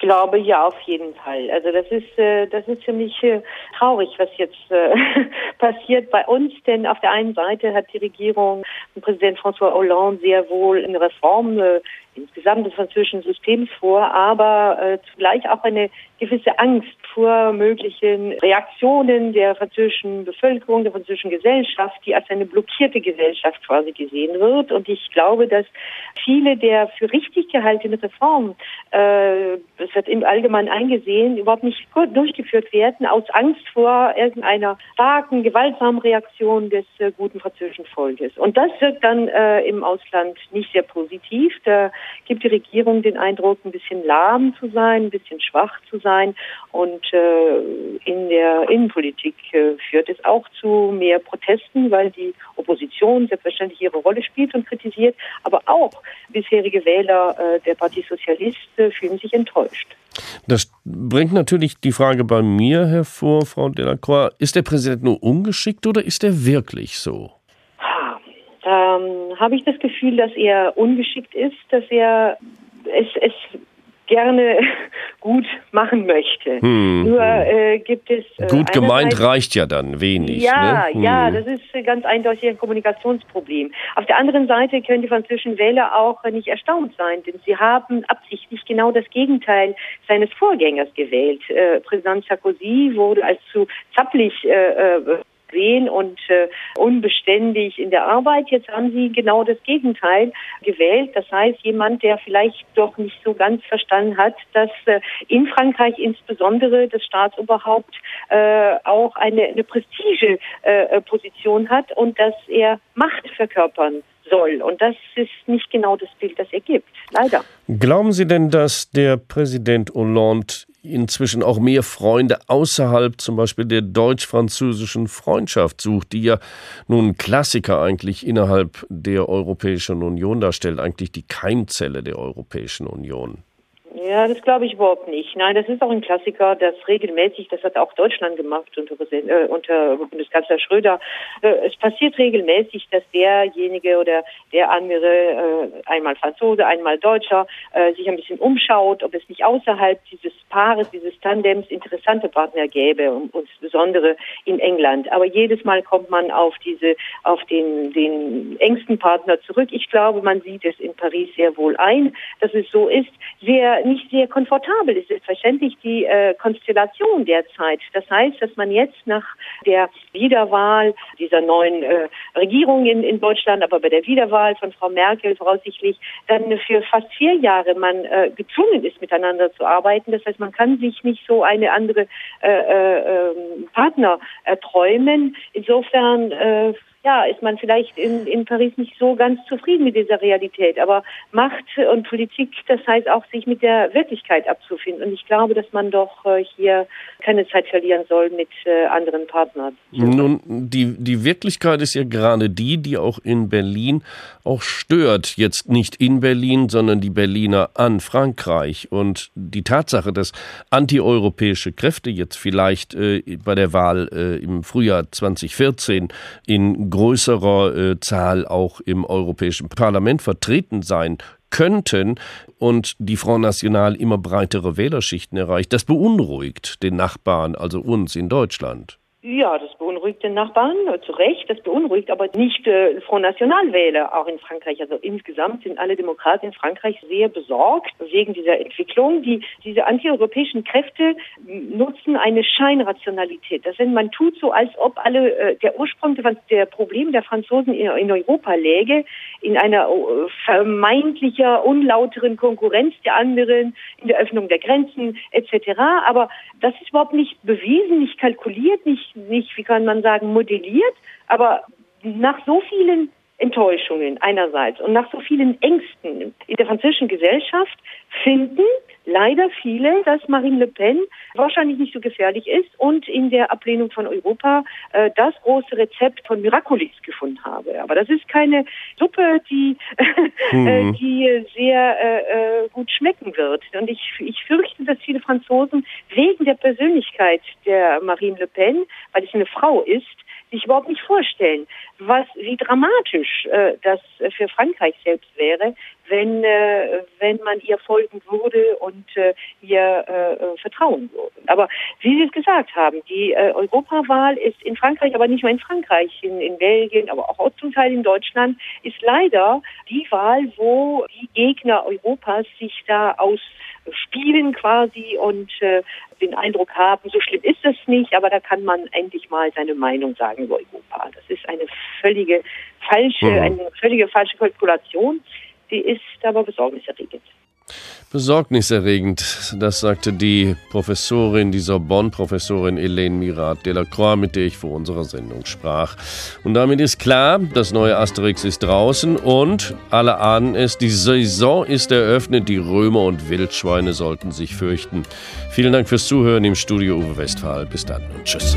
glaube ja auf jeden Fall. Also das ist äh, das ist ziemlich äh, traurig, was jetzt äh, passiert bei uns, denn auf der einen Seite hat die Regierung Präsident François Hollande sehr wohl eine Reform äh, insgesamt des französischen Systems vor, aber äh, zugleich auch eine gewisse Angst vor möglichen Reaktionen der französischen Bevölkerung, der französischen Gesellschaft, die als eine blockierte Gesellschaft quasi gesehen wird. Und ich glaube, dass viele der für richtig gehaltenen Reformen, äh, es wird im Allgemeinen eingesehen, überhaupt nicht durchgeführt werden, aus Angst vor irgendeiner starken, gewaltsamen Reaktion des äh, guten französischen Volkes. Und das wirkt dann äh, im Ausland nicht sehr positiv. Da gibt die Regierung den Eindruck, ein bisschen lahm zu sein, ein bisschen schwach zu sein. Und äh, in der Innenpolitik äh, führt es auch zu mehr Protesten, weil die Opposition selbstverständlich ihre Rolle spielt und kritisiert. Aber auch bisherige Wähler äh, der Partie Sozialist äh, fühlen sich enttäuscht. Das bringt natürlich die Frage bei mir hervor, Frau Delacroix, ist der Präsident nur ungeschickt oder ist er wirklich so? ähm, habe ich das Gefühl, dass er ungeschickt ist, dass er es, es gerne gut machen möchte. Hm, Nur hm. äh, gibt es. Äh, gut gemeint reicht ja dann wenig. Ja, ne? hm. ja, das ist ganz eindeutig ein Kommunikationsproblem. Auf der anderen Seite können die französischen Wähler auch nicht erstaunt sein, denn sie haben absichtlich genau das Gegenteil seines Vorgängers gewählt. Äh, Präsident Sarkozy wurde als zu zappelig äh, äh sehen und äh, unbeständig in der Arbeit. Jetzt haben sie genau das Gegenteil gewählt. Das heißt, jemand, der vielleicht doch nicht so ganz verstanden hat, dass äh, in Frankreich insbesondere das Staatsoberhaupt äh, auch eine, eine Prestige-Position äh, hat und dass er Macht verkörpern soll. Und das ist nicht genau das Bild, das er gibt. Leider. Glauben Sie denn, dass der Präsident Hollande inzwischen auch mehr Freunde außerhalb zum Beispiel der deutsch-französischen Freundschaft sucht, die ja nun Klassiker eigentlich innerhalb der Europäischen Union darstellt, eigentlich die Keimzelle der Europäischen Union. Ja, das glaube ich überhaupt nicht. Nein, das ist auch ein Klassiker, das regelmäßig, das hat auch Deutschland gemacht unter, äh, unter Bundeskanzler Schröder. Äh, es passiert regelmäßig, dass derjenige oder der andere, äh, einmal Franzose, einmal Deutscher, äh, sich ein bisschen umschaut, ob es nicht außerhalb dieses Paares, dieses Tandems interessante Partner gäbe, und insbesondere in England. Aber jedes Mal kommt man auf diese, auf den, den engsten Partner zurück. Ich glaube, man sieht es in Paris sehr wohl ein, dass es so ist. Sehr nicht sehr komfortabel ist selbstverständlich die äh, Konstellation derzeit. Das heißt, dass man jetzt nach der Wiederwahl dieser neuen äh, Regierung in, in Deutschland, aber bei der Wiederwahl von Frau Merkel voraussichtlich dann für fast vier Jahre man äh, gezwungen ist, miteinander zu arbeiten. Das heißt, man kann sich nicht so eine andere äh, äh, ähm, Partner erträumen. Insofern äh, ja, ist man vielleicht in, in Paris nicht so ganz zufrieden mit dieser Realität. Aber Macht und Politik, das heißt auch, sich mit der Wirklichkeit abzufinden. Und ich glaube, dass man doch äh, hier keine Zeit verlieren soll mit äh, anderen Partnern. Nun, die, die Wirklichkeit ist ja gerade die, die auch in Berlin auch stört. Jetzt nicht in Berlin, sondern die Berliner an Frankreich. Und die Tatsache, dass antieuropäische Kräfte jetzt vielleicht äh, bei der Wahl äh, im Frühjahr 2014 in größerer äh, Zahl auch im Europäischen Parlament vertreten sein könnten und die Front National immer breitere Wählerschichten erreicht. Das beunruhigt den Nachbarn, also uns in Deutschland. Ja, das beunruhigt den Nachbarn, äh, zu Recht. Das beunruhigt aber nicht äh, Front National Wähler, auch in Frankreich. Also insgesamt sind alle Demokraten in Frankreich sehr besorgt wegen dieser Entwicklung. Die, diese antieuropäischen Kräfte nutzen eine Scheinrationalität. Das heißt, man tut so, als ob alle, äh, der Ursprung der Probleme der Franzosen in, in Europa läge, in einer äh, vermeintlicher, unlauteren Konkurrenz der anderen, in der Öffnung der Grenzen etc. Aber das ist überhaupt nicht bewiesen, nicht kalkuliert, nicht nicht, wie kann man sagen, modelliert, aber nach so vielen Enttäuschungen einerseits und nach so vielen Ängsten in der französischen Gesellschaft finden leider viele, dass Marine Le Pen wahrscheinlich nicht so gefährlich ist und in der Ablehnung von Europa äh, das große Rezept von Miraculis gefunden habe. Aber das ist keine Suppe, die, mhm. die sehr äh, äh, gut schmecken wird. Und ich, ich fürchte, dass viele Franzosen wegen der Persönlichkeit der Marine Le Pen, weil es eine Frau ist, sich überhaupt nicht vorstellen, was wie dramatisch äh, das für Frankreich selbst wäre, wenn äh, wenn man ihr folgen würde und äh, ihr äh, äh, vertrauen würde. Aber wie Sie es gesagt haben, die äh, Europawahl ist in Frankreich, aber nicht nur in Frankreich, in, in Belgien, aber auch zum Teil in Deutschland, ist leider die Wahl, wo die Gegner Europas sich da aus spielen quasi und äh, den Eindruck haben, so schlimm ist es nicht, aber da kann man endlich mal seine Meinung sagen über Europa. Das ist eine völlige falsche, mhm. eine völlige falsche Kalkulation. Die ist aber besorgniserregend. Besorgniserregend, das sagte die Professorin, die Sorbonne-Professorin Helene Mirat Delacroix, mit der ich vor unserer Sendung sprach. Und damit ist klar, das neue Asterix ist draußen und alle ahnen es, die Saison ist eröffnet, die Römer und Wildschweine sollten sich fürchten. Vielen Dank fürs Zuhören im Studio Uwe Westphal. Bis dann und tschüss.